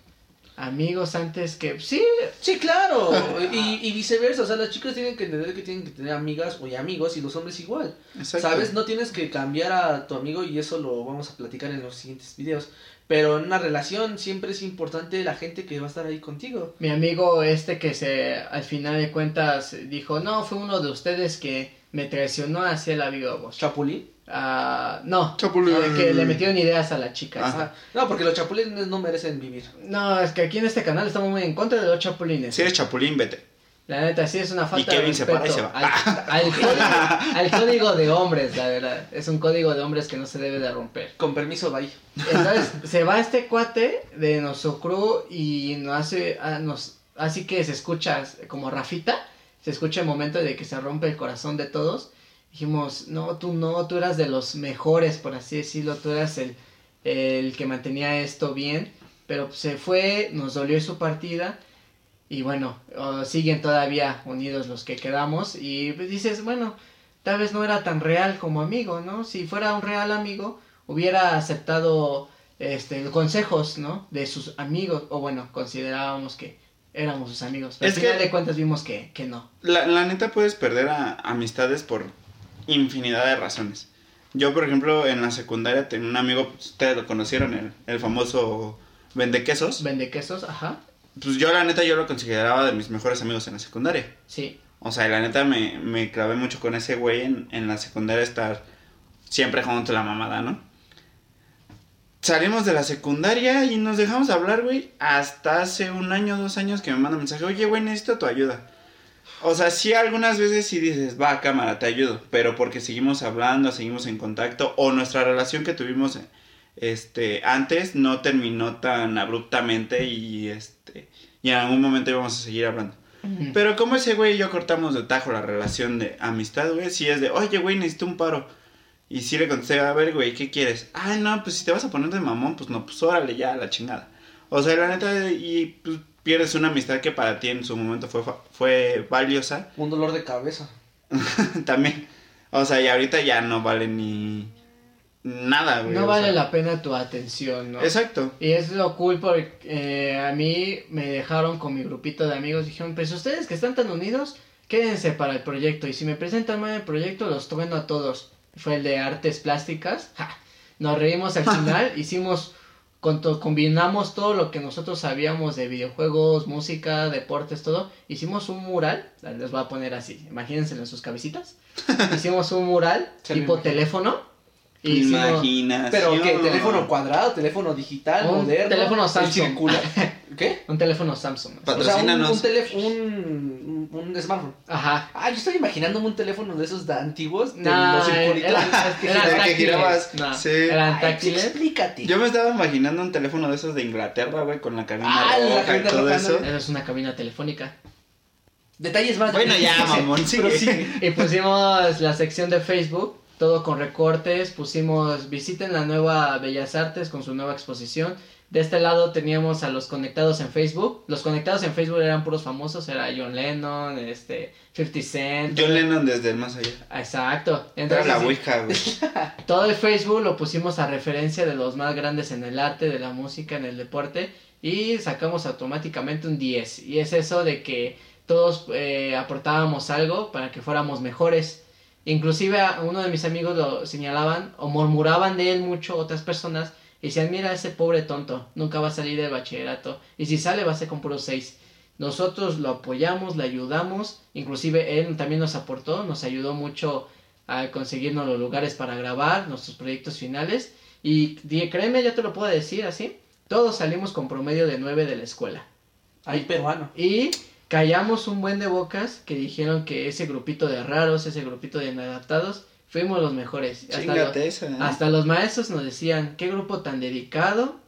Amigos antes que sí Sí, claro. y, y viceversa. O sea, las chicas tienen que entender que tienen que tener amigas o amigos y los hombres igual. Exacto. ¿Sabes? No tienes que cambiar a tu amigo y eso lo vamos a platicar en los siguientes videos. Pero en una relación siempre es importante la gente que va a estar ahí contigo. mi amigo este que se al final de cuentas dijo no fue uno de ustedes que me traicionó hacia la viva voz ¿Chapulín? Ah, no que le metieron ideas a la chica. Ajá. No, porque los chapulines no merecen vivir. no es que aquí en este canal estamos muy en contra de los chapulines Si eres chapulín, vete. la neta sí es una falta Kevin de se respeto para y se va. Al, al código, al código de hombres la verdad es un código de hombres que no se debe de romper Con permiso, bye. Entonces se va este cuate de nuestro crew y nos hace, ah, nos, así que se escucha como Rafita, se escucha el momento de que se rompe el corazón de todos. Dijimos, no, tú no, tú eras de los mejores, por así decirlo, tú eras el, el que mantenía esto bien, pero se fue, nos dolió su partida y bueno, siguen todavía unidos los que quedamos y pues dices, bueno, tal vez no era tan real como amigo, ¿no? Si fuera un real amigo, hubiera aceptado este consejos, ¿no? De sus amigos, o bueno, considerábamos que éramos sus amigos. Pero Es al que- final de cuentas vimos que, que no. La, la neta puedes perder a amistades por infinidad de razones. Yo, por ejemplo, en la secundaria tenía un amigo, pues, ustedes lo conocieron, el, el famoso Vendequesos. Vende quesos, ajá. Pues yo, la neta, yo lo consideraba de mis mejores amigos en la secundaria. Sí. O sea, la neta me, me clavé mucho con ese güey en, en la secundaria estar siempre junto a la mamada, ¿no? Salimos de la secundaria y nos dejamos de hablar, güey, hasta hace un año, dos años que me manda mensaje, oye, güey, necesito tu ayuda. O sea, sí, algunas veces sí dices, va, cámara, te ayudo, pero porque seguimos hablando, seguimos en contacto, o nuestra relación que tuvimos este, antes no terminó tan abruptamente y, este, y en algún momento íbamos a seguir hablando. Pero como ese güey y yo cortamos de tajo la relación de amistad, güey, sí es de, oye, güey, necesito un paro. Y sí le contesté, a ver, güey, ¿qué quieres? Ay, no, pues si te vas a poner de mamón, pues no, pues órale ya, a la chingada. O sea, la neta, y pues pierdes una amistad que para ti en su momento fue, fa- fue valiosa. Un dolor de cabeza. También. O sea, y ahorita ya no vale ni nada, güey. No o vale sea. la pena tu atención, ¿no? Exacto. Y es lo cool porque eh, a mí me dejaron con mi grupito de amigos. Dijeron, pues ustedes que están tan unidos, quédense para el proyecto. Y si me presentan mal el proyecto, los trueno a todos. Fue el de artes plásticas. Ja, Nos reímos al final. hicimos, con to- combinamos todo lo que nosotros sabíamos de videojuegos, música, deportes, todo. Hicimos un mural. Les voy a poner así. Imagínense en sus cabecitas. Hicimos un mural tipo teléfono. Y Imaginación. Pero qué, teléfono cuadrado, teléfono digital, Un moderno. teléfono el Samsung. circular. ¿Qué? un teléfono Samsung. O sea, un, Patrocínanos. un, teléfono, un, smartphone. Ajá. Ah, yo estoy imaginándome un teléfono de esos de antiguos, de No, los circulitos. eran, eran que táctiles. girabas, No, sí. eran Ay, táctiles. explícate. Yo me estaba imaginando un teléfono de esos de Inglaterra, güey, con la cabina Ah, la roja y cabina todo roja, eso. ¿no? Esa es una cabina telefónica. Detalles más. Bueno, ya, mamón, sí. Y pusimos la sección de Facebook, todo con recortes. Pusimos visiten la nueva Bellas Artes con su nueva exposición. De este lado teníamos a los conectados en Facebook. Los conectados en Facebook eran puros famosos. Era John Lennon, este, 50 Cent. John Lennon desde el más allá. Exacto. Era la Ouija, güey. Todo el Facebook lo pusimos a referencia de los más grandes en el arte, de la música, en el deporte y sacamos automáticamente un 10. Y es eso de que todos eh, aportábamos algo para que fuéramos mejores. Inclusive a uno de mis amigos lo señalaban o murmuraban de él mucho otras personas y decían, mira ese pobre tonto, nunca va a salir del bachillerato y si sale va a ser con puro 6. Nosotros lo apoyamos, le ayudamos, inclusive él también nos aportó, nos ayudó mucho a conseguirnos los lugares para grabar nuestros proyectos finales. Y créeme, ya te lo puedo decir así, todos salimos con promedio de 9 de la escuela. Ay, peruano. Y callamos un buen de bocas que dijeron que ese grupito de raros, ese grupito de inadaptados, fuimos los mejores. Hasta, los, Chingate esa, ¿eh? hasta los maestros nos decían, qué grupo tan dedicado.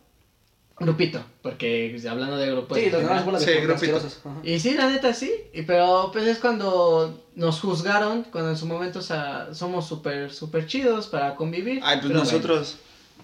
Grupito, porque pues, hablando de grupos. sí, los demás bolas Sí. Y sí, la neta sí, y, pero pues es cuando nos juzgaron, cuando en su momento sa- somos súper, súper chidos para convivir. Ay, pues Pero nosotros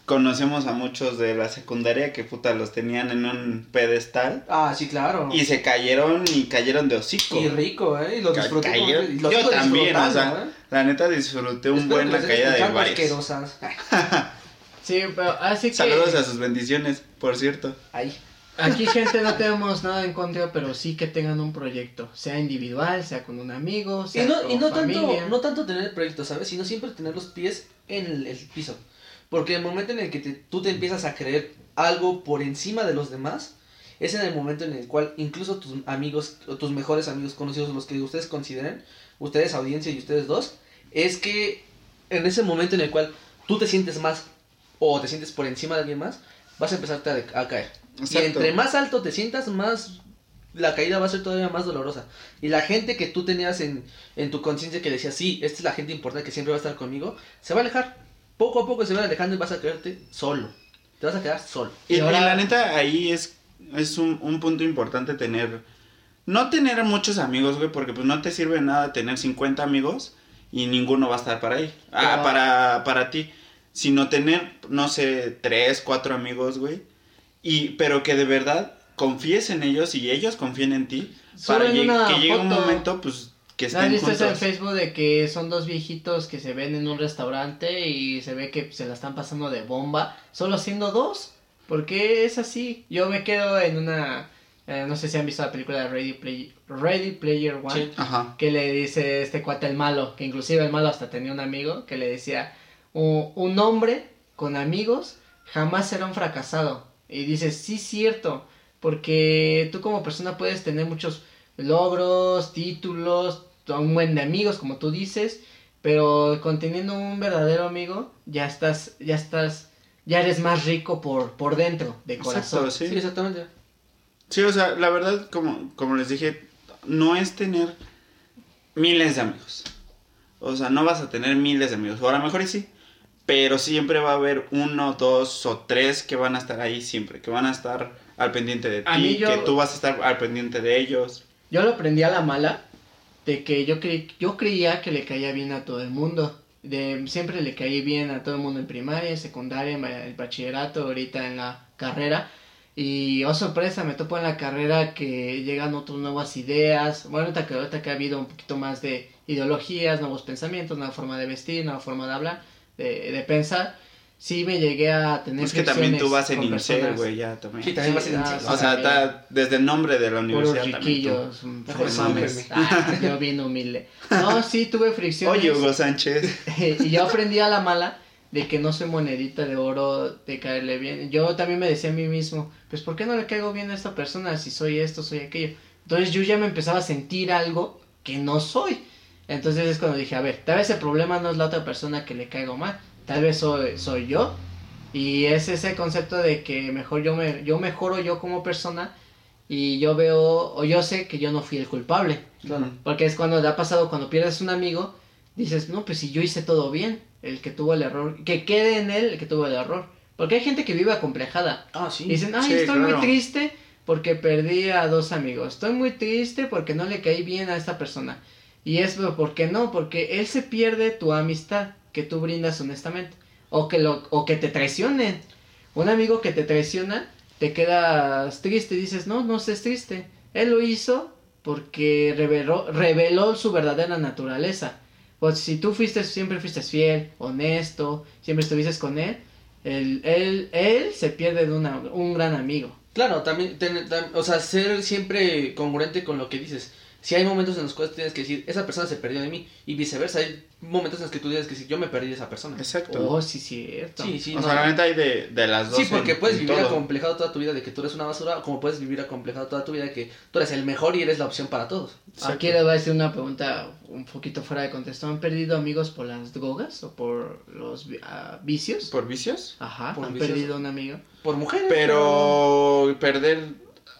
conocemos a muchos de la secundaria que puta los tenían en un pedestal Ah, sí, claro. y se cayeron y cayeron de hocico. Y rico, ¿eh? Y lo Ca- disfruté. como cayeron- que- y lo Yo también, o sea, ¿eh? la neta disfruté un Espero buen la los caída de varios. Sí, pero así que Saludos a sus bendiciones, por cierto. Ay. aquí gente no tenemos nada en contra, pero sí que tengan un proyecto, sea individual, sea con un amigo, Y sea no, con y no tanto, familia. no tanto tener proyectos, ¿sabes? Sino siempre tener los pies en el, el piso. Porque el momento en el que te- tú te empiezas a creer algo por encima de los demás, es en el momento en el cual incluso tus amigos, o tus mejores amigos conocidos, los que ustedes consideren, ustedes audiencia y ustedes dos, es que en ese momento en el cual tú te sientes más o te sientes por encima de alguien más, vas a empezarte a, a caer. Y Exacto. entre más alto te sientas, más la caída va a ser todavía más dolorosa. Y la gente que tú tenías en, en tu conciencia que decía, sí, esta es la gente importante que siempre va a estar conmigo, se va a alejar. Poco a poco se va alejando y vas a quedarte solo. Te vas a quedar solo. Y, Y ahora- y la neta, ahí es, es un, un punto importante tener. No tener muchos amigos, güey, porque pues no te sirve nada tener 50 amigos y ninguno va a estar para ahí. Ah, para, para ti. Sino tener, no sé, 3, 4 amigos, güey. Y, pero que de verdad confíes en ellos y ellos confíen en ti. Para una que llegue un momento, pues, que ¿No has estén visto eso en. Facebook de que son dos viejitos que se ven en un restaurante y se ve que se la están pasando de bomba, solo siendo dos? ¿Por qué es así? Yo me quedo en una... eh, no sé si han visto la película de Ready, Play- Ready Player One. Sí. Ajá. que le dice este cuate el malo, que inclusive el malo hasta tenía un amigo que le decía, "U- un hombre con amigos jamás será un fracasado. Y dice, sí, cierto, porque tú como persona puedes tener muchos logros, títulos, un buen de amigos, como tú dices, pero conteniendo un verdadero amigo, ya estás, ya estás, ya eres más rico por, por dentro, de corazón. Exacto, sí. Sí, exactamente. Sí, o sea, la verdad, como, como les dije, no es tener miles de amigos. O sea, no vas a tener miles de amigos. O a lo mejor y sí. Pero siempre va a haber uno, dos o tres que van a estar ahí siempre. Que van a estar al pendiente de A ti. yo- Que tú vas a estar al pendiente de ellos. Yo lo aprendí a la mala de que yo creí, yo creía que le caía bien a todo el mundo. De, siempre le caí bien a todo el mundo en primaria, secundaria, en el bachillerato, ahorita en la carrera. Y oh sorpresa, me topo en la carrera que llegan otras nuevas ideas. Bueno, ahorita que, que ha habido un poquito más de ideologías, nuevos pensamientos, nueva forma de vestir, nueva forma de hablar, de pensar. Sí me llegué a tener Es que también tú vas en INSER, güey, ya también. Sí, también vas en Incel. sí, O sea, está desde el nombre de la universidad también. tú. súbeme. Ah, yo bien humilde. No, sí, tuve fricciones. Oye, Hugo Sánchez. y yo aprendí a la mala de que no soy monedita de oro de caerle bien. Yo también me decía a mí mismo, pues ¿por qué no le caigo bien a esta persona si soy esto, soy aquello? Entonces yo ya me empezaba a sentir algo que no soy. Entonces es cuando dije, a ver, tal vez el problema no es la otra persona que le caigo mal, tal vez soy, soy yo. Y es ese concepto de que mejor yo me yo mejoro yo como persona y yo veo o yo sé que yo no fui el culpable. Claro. Porque es cuando te ha pasado, cuando pierdes un amigo, dices, no, pues si yo hice todo bien, el que tuvo el error, que quede en él el que tuvo el error. Porque hay gente que vive acomplejada. Ah, sí. Y dicen, ay, Sí, estoy claro. muy triste porque perdí a dos amigos. Estoy muy triste porque no le caí bien a esta persona. Y es, pero ¿por qué no? Porque él se pierde tu amistad que tú brindas honestamente. O que, lo, o que te traicionen. Un amigo que te traiciona, te quedas triste y dices, no, no estés triste. Él lo hizo porque reveló, reveló su verdadera naturaleza. Pues si tú fuiste, siempre fuiste fiel, honesto, siempre estuviste con él, él, él, él se pierde de una, un gran amigo. Claro, también, ten- o sea, ser siempre congruente con lo que dices. Si hay momentos en los cuales tienes que decir, esa persona se perdió de mí, y viceversa, hay momentos en los que tú tienes que decir, yo me perdí de esa persona. Exacto. Oh, sí, cierto. Sí, sí, o no. sea, neta hay de, de las dos. Sí, porque en- puedes vivir todo. acomplejado toda tu vida de que tú eres una basura, como puedes vivir acomplejado toda tu vida de que tú eres el mejor y eres la opción para todos. Aquí les voy a decir una pregunta un poquito fuera de contexto. ¿Han perdido amigos por las drogas o por los ah, vicios? ¿Por vicios? Ajá, por han vicios. perdido un amigo. Por mujeres. Pero perder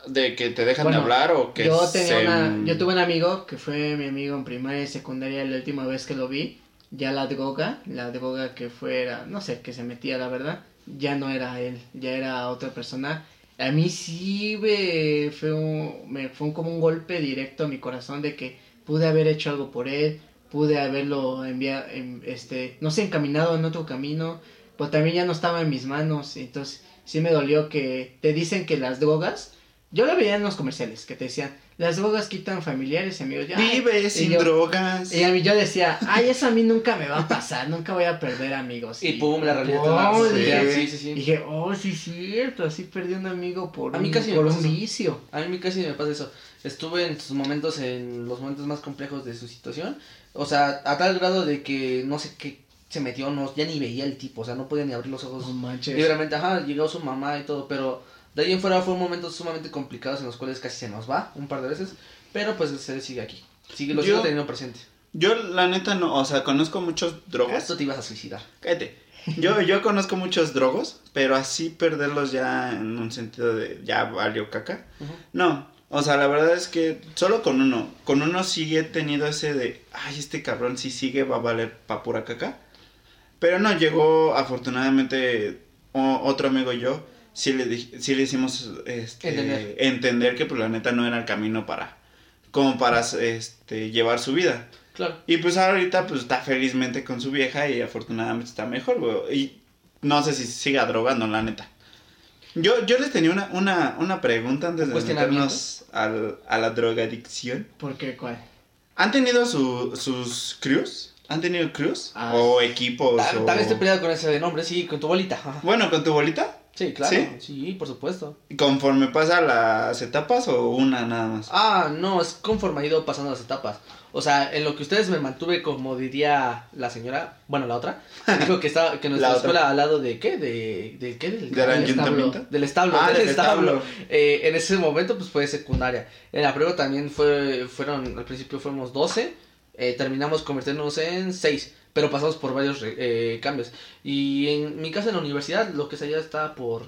de que te dejan Bueno, de hablar o que yo tenía se- una, yo tuve un amigo que fue mi amigo en primaria y secundaria la última vez que lo vi. Ya la droga, la droga que fuera, no sé, que se metía la verdad, ya no era él, ya era otra persona. A mí sí me fue, un, me fue un- como un golpe directo a mi corazón de que pude haber hecho algo por él, pude haberlo enviado, este, no sé, encaminado en otro camino, pues también ya no estaba en mis manos, entonces sí me dolió que te dicen que las drogas, yo lo veía en los comerciales, que te decían, las drogas quitan familiares y amigos, ya, Vive y sin yo- drogas. y a mí yo decía, ay, eso a mí nunca me va a pasar, nunca voy a perder amigos. Y pum, la realidad y sí. Sí, sí, sí. y dije, oh, sí, cierto, así perdí un amigo por, A mí un, casi por un eso. vicio. A mí casi me pasa eso. Estuve en sus momentos, en los momentos más complejos de su situación. O sea, a tal grado de que no sé qué se metió, no, ya ni veía el tipo, o sea, no podía ni abrir los ojos. No manches. Libremente, ajá, llegó su mamá y todo, pero de ahí en fuera fue momentos sumamente complicados en los cuales casi se nos va un par de veces. Pero pues él sigue aquí. Sigue, lo Yo- sigo teniendo presente. Yo, la neta, no. O sea, conozco muchos drogos. Esto te ibas a suicidar. Cállate. Yo, yo conozco muchos drogos, pero así perderlos ya en un sentido de ya valió caca. No, o sea, la verdad es que solo con uno. Con uno sí he tenido ese de, ay, este cabrón si sigue va a valer pa' pura caca. Pero no, llegó afortunadamente o- otro amigo y yo, sí le, sí le hicimos este, Entender. entender. que pues la neta no era el camino para, como para este, llevar su vida. Claro. Y pues ahorita pues está felizmente con su vieja y afortunadamente está mejor, güey. Y no sé si siga drogando, la neta. Yo, yo les tenía una, una, una pregunta antes de meternos al, a la drogadicción. ¿Por qué cuál? ¿Han tenido su, sus crews? ¿Han tenido crews? Ah. ¿O equipos? Tal, o... tal vez te peleado con ese de nombre, sí, con tu bolita. Bueno, ¿con tu bolita? Sí, claro. ¿Sí? ¿Sí? por supuesto. ¿Conforme pasa las etapas o una nada más? Ah, no, es conforme ha ido pasando las etapas. O sea, en lo que ustedes me mantuve, como diría la señora, bueno, la otra, dijo que estaba, que nuestra La otra. escuela al lado de qué, de, de qué, del, ¿Del del ayuntamiento? Del establo, Ah, del, del establo. establo. Eh, en ese momento, pues fue secundaria. En la prueba también fue, fueron, al principio fuimos 12, eh, terminamos convirtiéndonos en 6, pero pasamos por varios eh, cambios. Y en mi casa en la universidad, lo que es allá está por,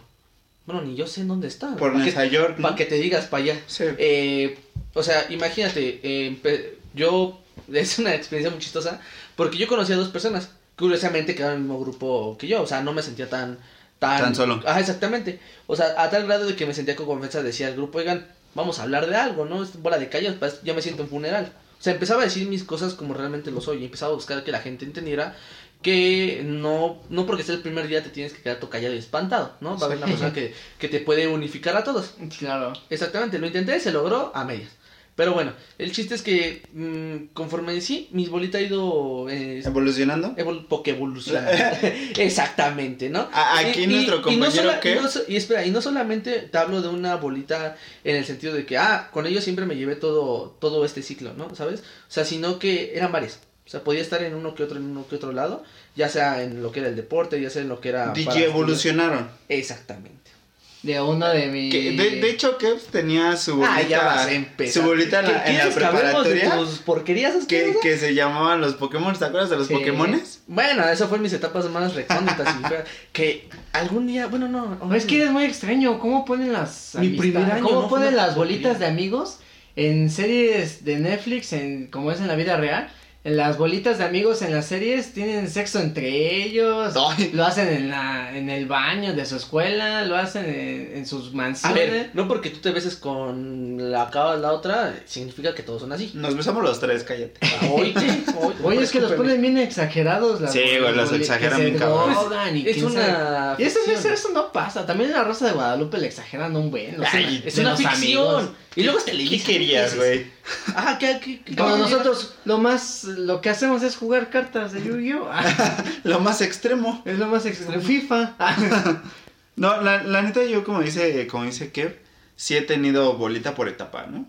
bueno, ni yo sé en dónde está. Por ¿Para qué- Nueva York, ¿no? Para que te digas para allá. Sí. Eh, o sea, imagínate, eh, yo, es una experiencia muy chistosa, porque yo conocí a dos personas, curiosamente quedaron en el mismo grupo que yo, o sea, no me sentía tan... Tan, Tan solo. Ajá, exactamente. O sea, a tal grado de que me sentía con confianza, decía al grupo, oigan, vamos a hablar de algo, ¿no? Es bola de callos, ya me siento en funeral. Sea, empezaba a decir mis cosas como realmente lo soy, y empezaba a buscar que la gente entendiera que no, no porque sea el primer día te tienes que quedar todo callado y espantado, ¿no? Va a haber una persona que, que te puede unificar a todos. Claro. Exactamente, lo intenté, se logró a medias. Pero bueno, el chiste es que mm, conforme sí, mis bolitas ha ido eh, ¿Evolucionando? evol evolucionando. Exactamente, ¿no? A- aquí nuestro compañero, y no so- y espera, y no solamente te hablo de una bolita en el sentido de que, ah, con ellos siempre me llevé todo, todo este ciclo, ¿no? ¿Sabes? O sea, sino que eran varias. O sea, podía estar en uno que otro, en uno que otro lado, ya sea en lo que era el deporte, ya sea en lo que era... DJ evolucionaron. Exactamente. De uno de mis. Que, de, de hecho, Kevs tenía su bolita, Ah, ya vas a empezar. su bolita en la, ¿Qué- en la quieres que de preparatoria tus porquerías que, que se llamaban los Pokémon. ¿Te acuerdas de los Sí. Pokémones? Bueno, eso fue en mis etapas más recónditas Que algún día, bueno, no. No, es que eres muy extraño. ¿Cómo ponen las. Mi primer año ¿Cómo no ponen las porquería. bolitas de amigos en series de Netflix, en como es en la vida real? En las bolitas de amigos en las series tienen sexo entre ellos. Ay. Lo hacen en la en el baño de su escuela, lo hacen en, en sus A mansiones. ver, no porque tú te beses con la acaba la otra, significa que todos son así. Nos besamos los tres, cállate. Oíte, Oye, es que los ponen bien exagerados. Las Sí, güey, las los exageran que bien cabrón. y Es una. Y eso, no pasa. También en la Rosa de Guadalupe le exageran un buen. o sea, Ay, Es una ficción. amigos. Y luego es ¿Qué televisa. querías, güey? Ah, ¿qué, qué, qué- Como qué- nosotros lo más lo que hacemos es jugar cartas de Yu-Gi-Oh. Lo más extremo. es lo más extremo. FIFA. No, la, la neta, yo como dice, como dice Kev, sí he tenido bolita por etapa, ¿no?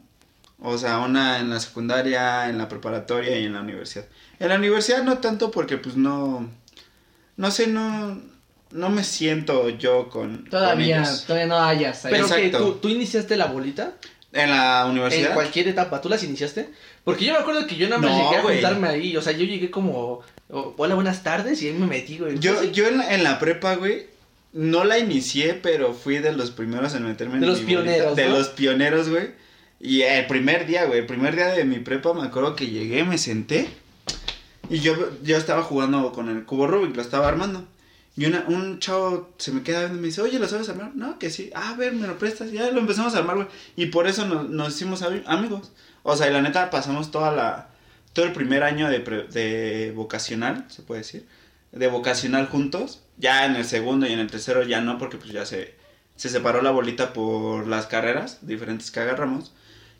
O sea, una en la secundaria, en la preparatoria y en la universidad. En la universidad no tanto porque pues no, no sé, no, no me siento yo con, con Todavía, ellos. todavía no hayas. ahí. Pero que Exacto. tú, tú iniciaste la bolita En la en universidad. cualquier etapa, ¿tú las iniciaste? Porque yo me acuerdo que yo nada más No, llegué a güey. juntarme ahí, o sea, yo llegué como, oh, hola, buenas tardes, y ahí me metí, güey. Yo, yo en la, en la prepa, güey, no la inicié, pero fui de los primeros en meterme en De los mi bolita. pioneros, De ¿no? los pioneros, güey. Y el primer día, güey, el primer día de mi prepa, me acuerdo que llegué, me senté. Y yo, yo estaba jugando con el cubo Rubik, lo estaba armando. Y una, un chavo se me queda viendo y me dice, oye, ¿lo sabes armar? No, que sí. Ah, a ver, me lo prestas. Ya lo empezamos a armar, güey. Y por eso nos, nos hicimos ami- amigos. O sea, y la neta, pasamos toda la, todo el primer año de, pre- de vocacional, se puede decir. De vocacional juntos. Ya en el segundo y en el tercero ya no, porque pues ya se, se separó la bolita por las carreras diferentes que agarramos.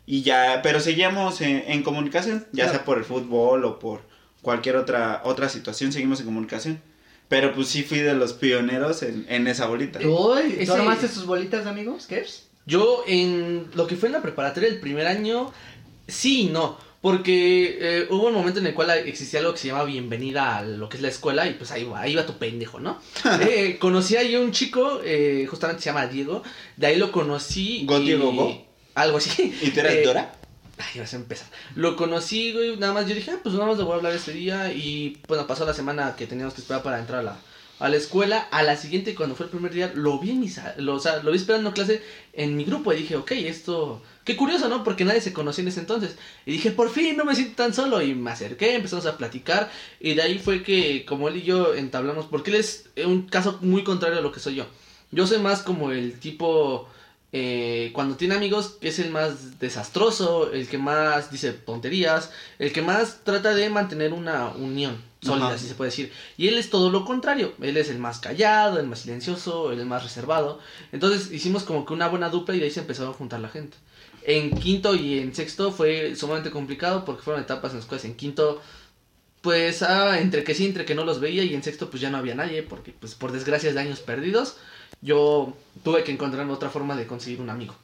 Y ya, pero seguíamos en, en comunicación, ya Claro. sea por el fútbol o por cualquier otra, otra situación, seguimos en comunicación. Pero pues sí fui de los pioneros en, en esa bolita. ¿Tú, ¿Tú Ese- armaste tus bolitas amigos? ¿Qué es? Yo en lo que fue en la preparatoria el primer año, sí y no. Porque eh, hubo un momento en el cual existía algo que se llama bienvenida a lo que es la escuela y pues ahí va, ahí va tu pendejo, ¿no? Eh, conocí ahí a un chico, eh, justamente se llama Diego, de ahí lo conocí. ¿Go y- Diego, go? Algo así. ¿Y tú eras Eh, Dora? Ay, vas a empezar. Lo conocí, güey, nada más yo dije, ah, pues nada más le voy a hablar ese día y bueno, pasó la semana que teníamos que esperar para entrar a la, a la escuela. A la siguiente, cuando fue el primer día, lo vi en mi sa- lo, o sea, lo vi esperando clase en mi grupo y dije, ok, esto, qué curioso, ¿no? Porque nadie se conocía en ese entonces. Y dije, por fin, no me siento tan solo y me acerqué, empezamos a platicar y de ahí fue que como él y yo entablamos, porque él es un caso muy contrario a lo que soy yo. Yo soy más como el tipo eh, cuando tiene amigos es el más desastroso, el que más dice tonterías, el que más trata de mantener una unión sólida, Ajá. si se puede decir. Y él es todo lo contrario, él es el más callado, el más silencioso, el más reservado. Entonces hicimos como que una buena dupla y de ahí se empezó a juntar la gente. En quinto y en sexto fue sumamente complicado porque fueron etapas en las cuales en quinto pues ah, entre que sí, entre que no los veía y en sexto pues ya no había nadie porque pues por desgracias de años perdidos yo tuve que encontrar otra forma de conseguir un amigo.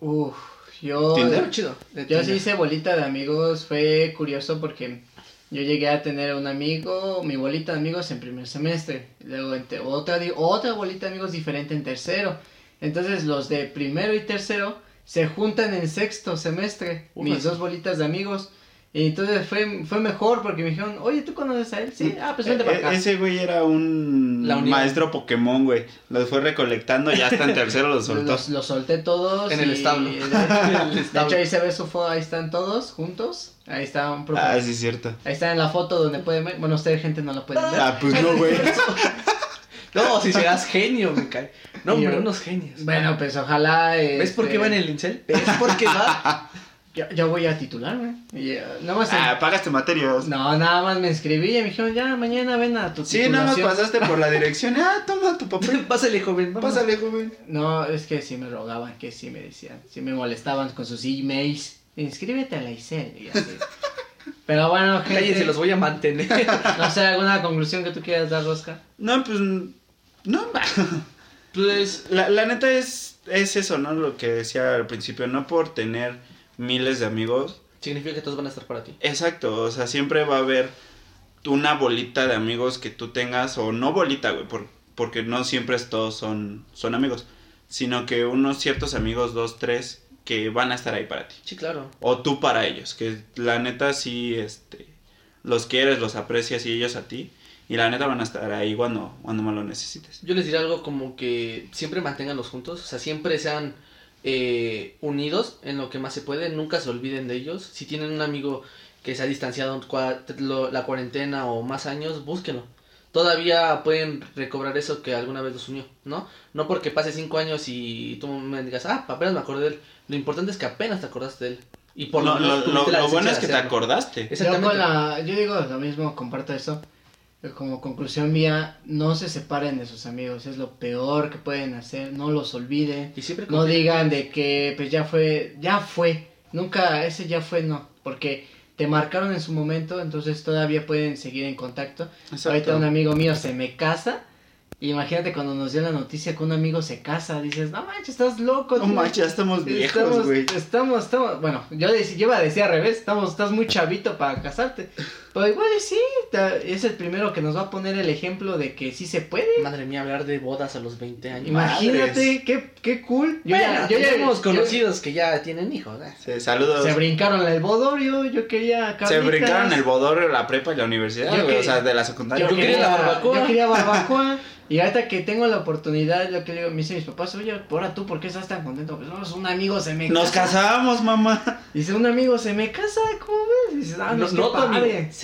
Uf, yo... ¿Tinder? Chido. Yo sí hice bolita de amigos, fue curioso porque yo llegué a tener un amigo, mi bolita de amigos en primer semestre, luego otra, otra bolita de amigos diferente en tercero. Entonces los de primero y tercero se juntan en sexto semestre, Uf, mis así. dos bolitas de amigos. Y entonces fue, fue mejor porque me dijeron, oye, ¿tú conoces a él? Sí, ah, pues vente para E- acá. Ese güey era un maestro Pokémon, güey. Los fue recolectando y hasta en tercero los soltó. Los, los solté todos. En el establo. De, hecho, ahí se ve su foto, ahí están todos juntos. Ahí está un profe- Ah, sí, es cierto. Ahí está en la foto donde pueden ver. Bueno, ustedes, gente, no lo pueden ver. Ah, pues no, güey. No, si serás genio, me cae. No, yo- unos genios. Bueno, pues ojalá. ¿Ves por qué este, va en el Incel? ¿Ves por qué va? Ya, ya voy a titularme. Y, eh, nada más. Ah, pagaste materias. No, nada más me inscribí y me dijeron, ya, mañana ven a tu Sí, nada más pasaste por la dirección. Ah, toma tu papel. Pásale, joven. vamos. Pásale, joven. No, es que sí me rogaban, que sí me decían. Sí me molestaban con sus emails. Inscríbete a la ICEL. Y así. Pero bueno, gente. Cállense, los voy a mantener. No sé, ¿alguna conclusión que tú quieras dar, Rosca? No, pues. No. Pues, La, la neta es, es eso, ¿no? Lo que decía al principio. No por tener miles de amigos. significa que todos van a estar para ti. Exacto. O sea, siempre va a haber una bolita de amigos que tú tengas. O no bolita, güey. por- porque no siempre todos son, son amigos. Sino que unos ciertos amigos, dos, tres, que van a estar ahí para ti. Sí, claro. O tú para ellos, que la neta sí, este, los quieres, los aprecias y ellos a ti. Y la neta van a estar ahí cuando, cuando más lo necesites. Yo les diré algo como que siempre manténganlos juntos, o sea, siempre sean eh, unidos en lo que más se puede, nunca se olviden de ellos. Si tienen un amigo que se ha distanciado la cuarentena o más años, búsquenlo. Todavía pueden recobrar eso que alguna vez los unió, ¿no? No porque pase cinco años y tú me digas, ah, apenas me acordé de él. Lo importante es que apenas te acordaste de él. Y por lo, lo menos lo- tuviste lo- la lo bueno es que te acordaste. Yo, Exactamente. con la, yo digo lo mismo, comparto eso. Como conclusión mía, no se separen de sus amigos, es lo peor que pueden hacer, no los olviden. Y siempre No digan de que pues ya fue, ya fue, nunca, ese ya fue, no, porque te marcaron en su momento, entonces todavía pueden seguir en contacto. Exacto. Ahorita un amigo mío se me casa, y imagínate cuando nos dio la noticia que un amigo se casa, dices, no manches, estás loco. No tío". manches, ya estamos viejos, Estamos, güey. estamos, estamos, bueno, yo, dec- yo iba a decir al revés, estamos, estás muy chavito para casarte. Pero igual sí, es el primero que nos va a poner el ejemplo de que sí se puede. Madre mía, hablar de bodas a los 20 años. Imagínate, qué, qué cool. Yo Bueno, ya, yo ya- tenemos yo- conocidos que ya tienen hijos. ¿eh? Sí, saludos. Se Se, brincaron el bodorio, yo quería carnitas. brincaron el bodor, la prepa y la universidad, Yo que- o sea, de la secundaria. Yo quería la barbacoa. Yo quería barbacoa. Y ahorita que tengo la oportunidad, lo que le digo, me dicen mis papás, oye, ahora tú, ¿por qué estás tan contento? Pues no, un amigo se me Nos casa. casamos, mamá. Dice, un amigo se me casa, ¿cómo ves? Dices, ah, no, No, no.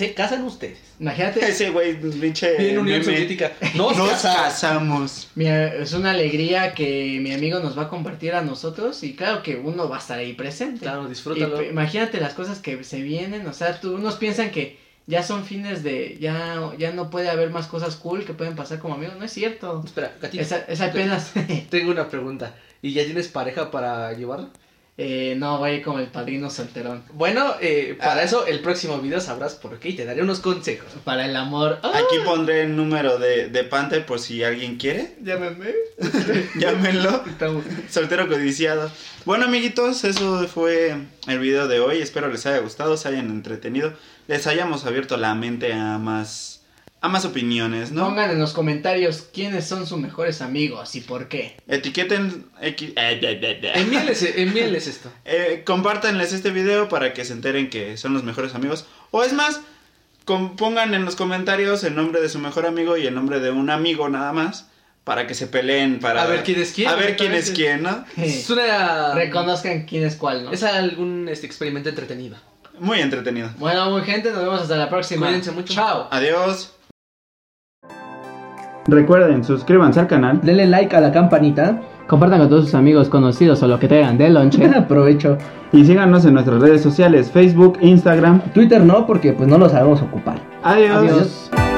Se casan ustedes. Imagínate, Ese güey, pinche. Bien Unión. Soviética. Nos, Nos casamos. Mira, es una alegría que mi amigo nos va a compartir a nosotros y claro que uno va a estar ahí presente. Claro, disfrútalo. pues, imagínate las cosas que se vienen, o sea, tú, unos piensan que ya son fines de, ya, ya no puede haber más cosas cool que pueden pasar como amigos, no es cierto. Espera. Es, es apenas, Tengo una pregunta. ¿Y ya tienes pareja para llevarla? Eh, no, vaya como el padrino solterón. Bueno, eh, para Ah. eso el próximo video sabrás por qué y te daré unos consejos. Para el amor, ¡ah! Aquí pondré el número de, de Panther por si alguien quiere. llámeme. Llámenlo. Soltero codiciado. Bueno, amiguitos, eso fue el video de hoy. Espero les haya gustado, se hayan entretenido, les hayamos abierto la mente a más a más opiniones, ¿no? Pongan en los comentarios quiénes son sus mejores amigos y por qué. Etiqueten eh. Envíenles, envíenles esto. Eh, compártanles este video para que se enteren que son los mejores amigos. O es más, pongan en los comentarios el nombre de su mejor amigo y el nombre de un amigo nada más. Para que se peleen, para A ver quién es quién, A ver quién es quién, ¿no? Es una... Reconozcan quién es cuál, ¿no? Es algún este, experimento entretenido. Muy entretenido. Bueno, muy gente, nos vemos hasta la próxima. Cuídense mucho. Chao. Adiós. Recuerden, suscríbanse al canal. Denle like a la campanita. Compartan con todos sus amigos, conocidos o lo que traigan de lonche. Aprovecho. Y síganos en nuestras redes sociales, Facebook, Instagram. Twitter no, porque pues no lo sabemos ocupar. Adiós. Adiós.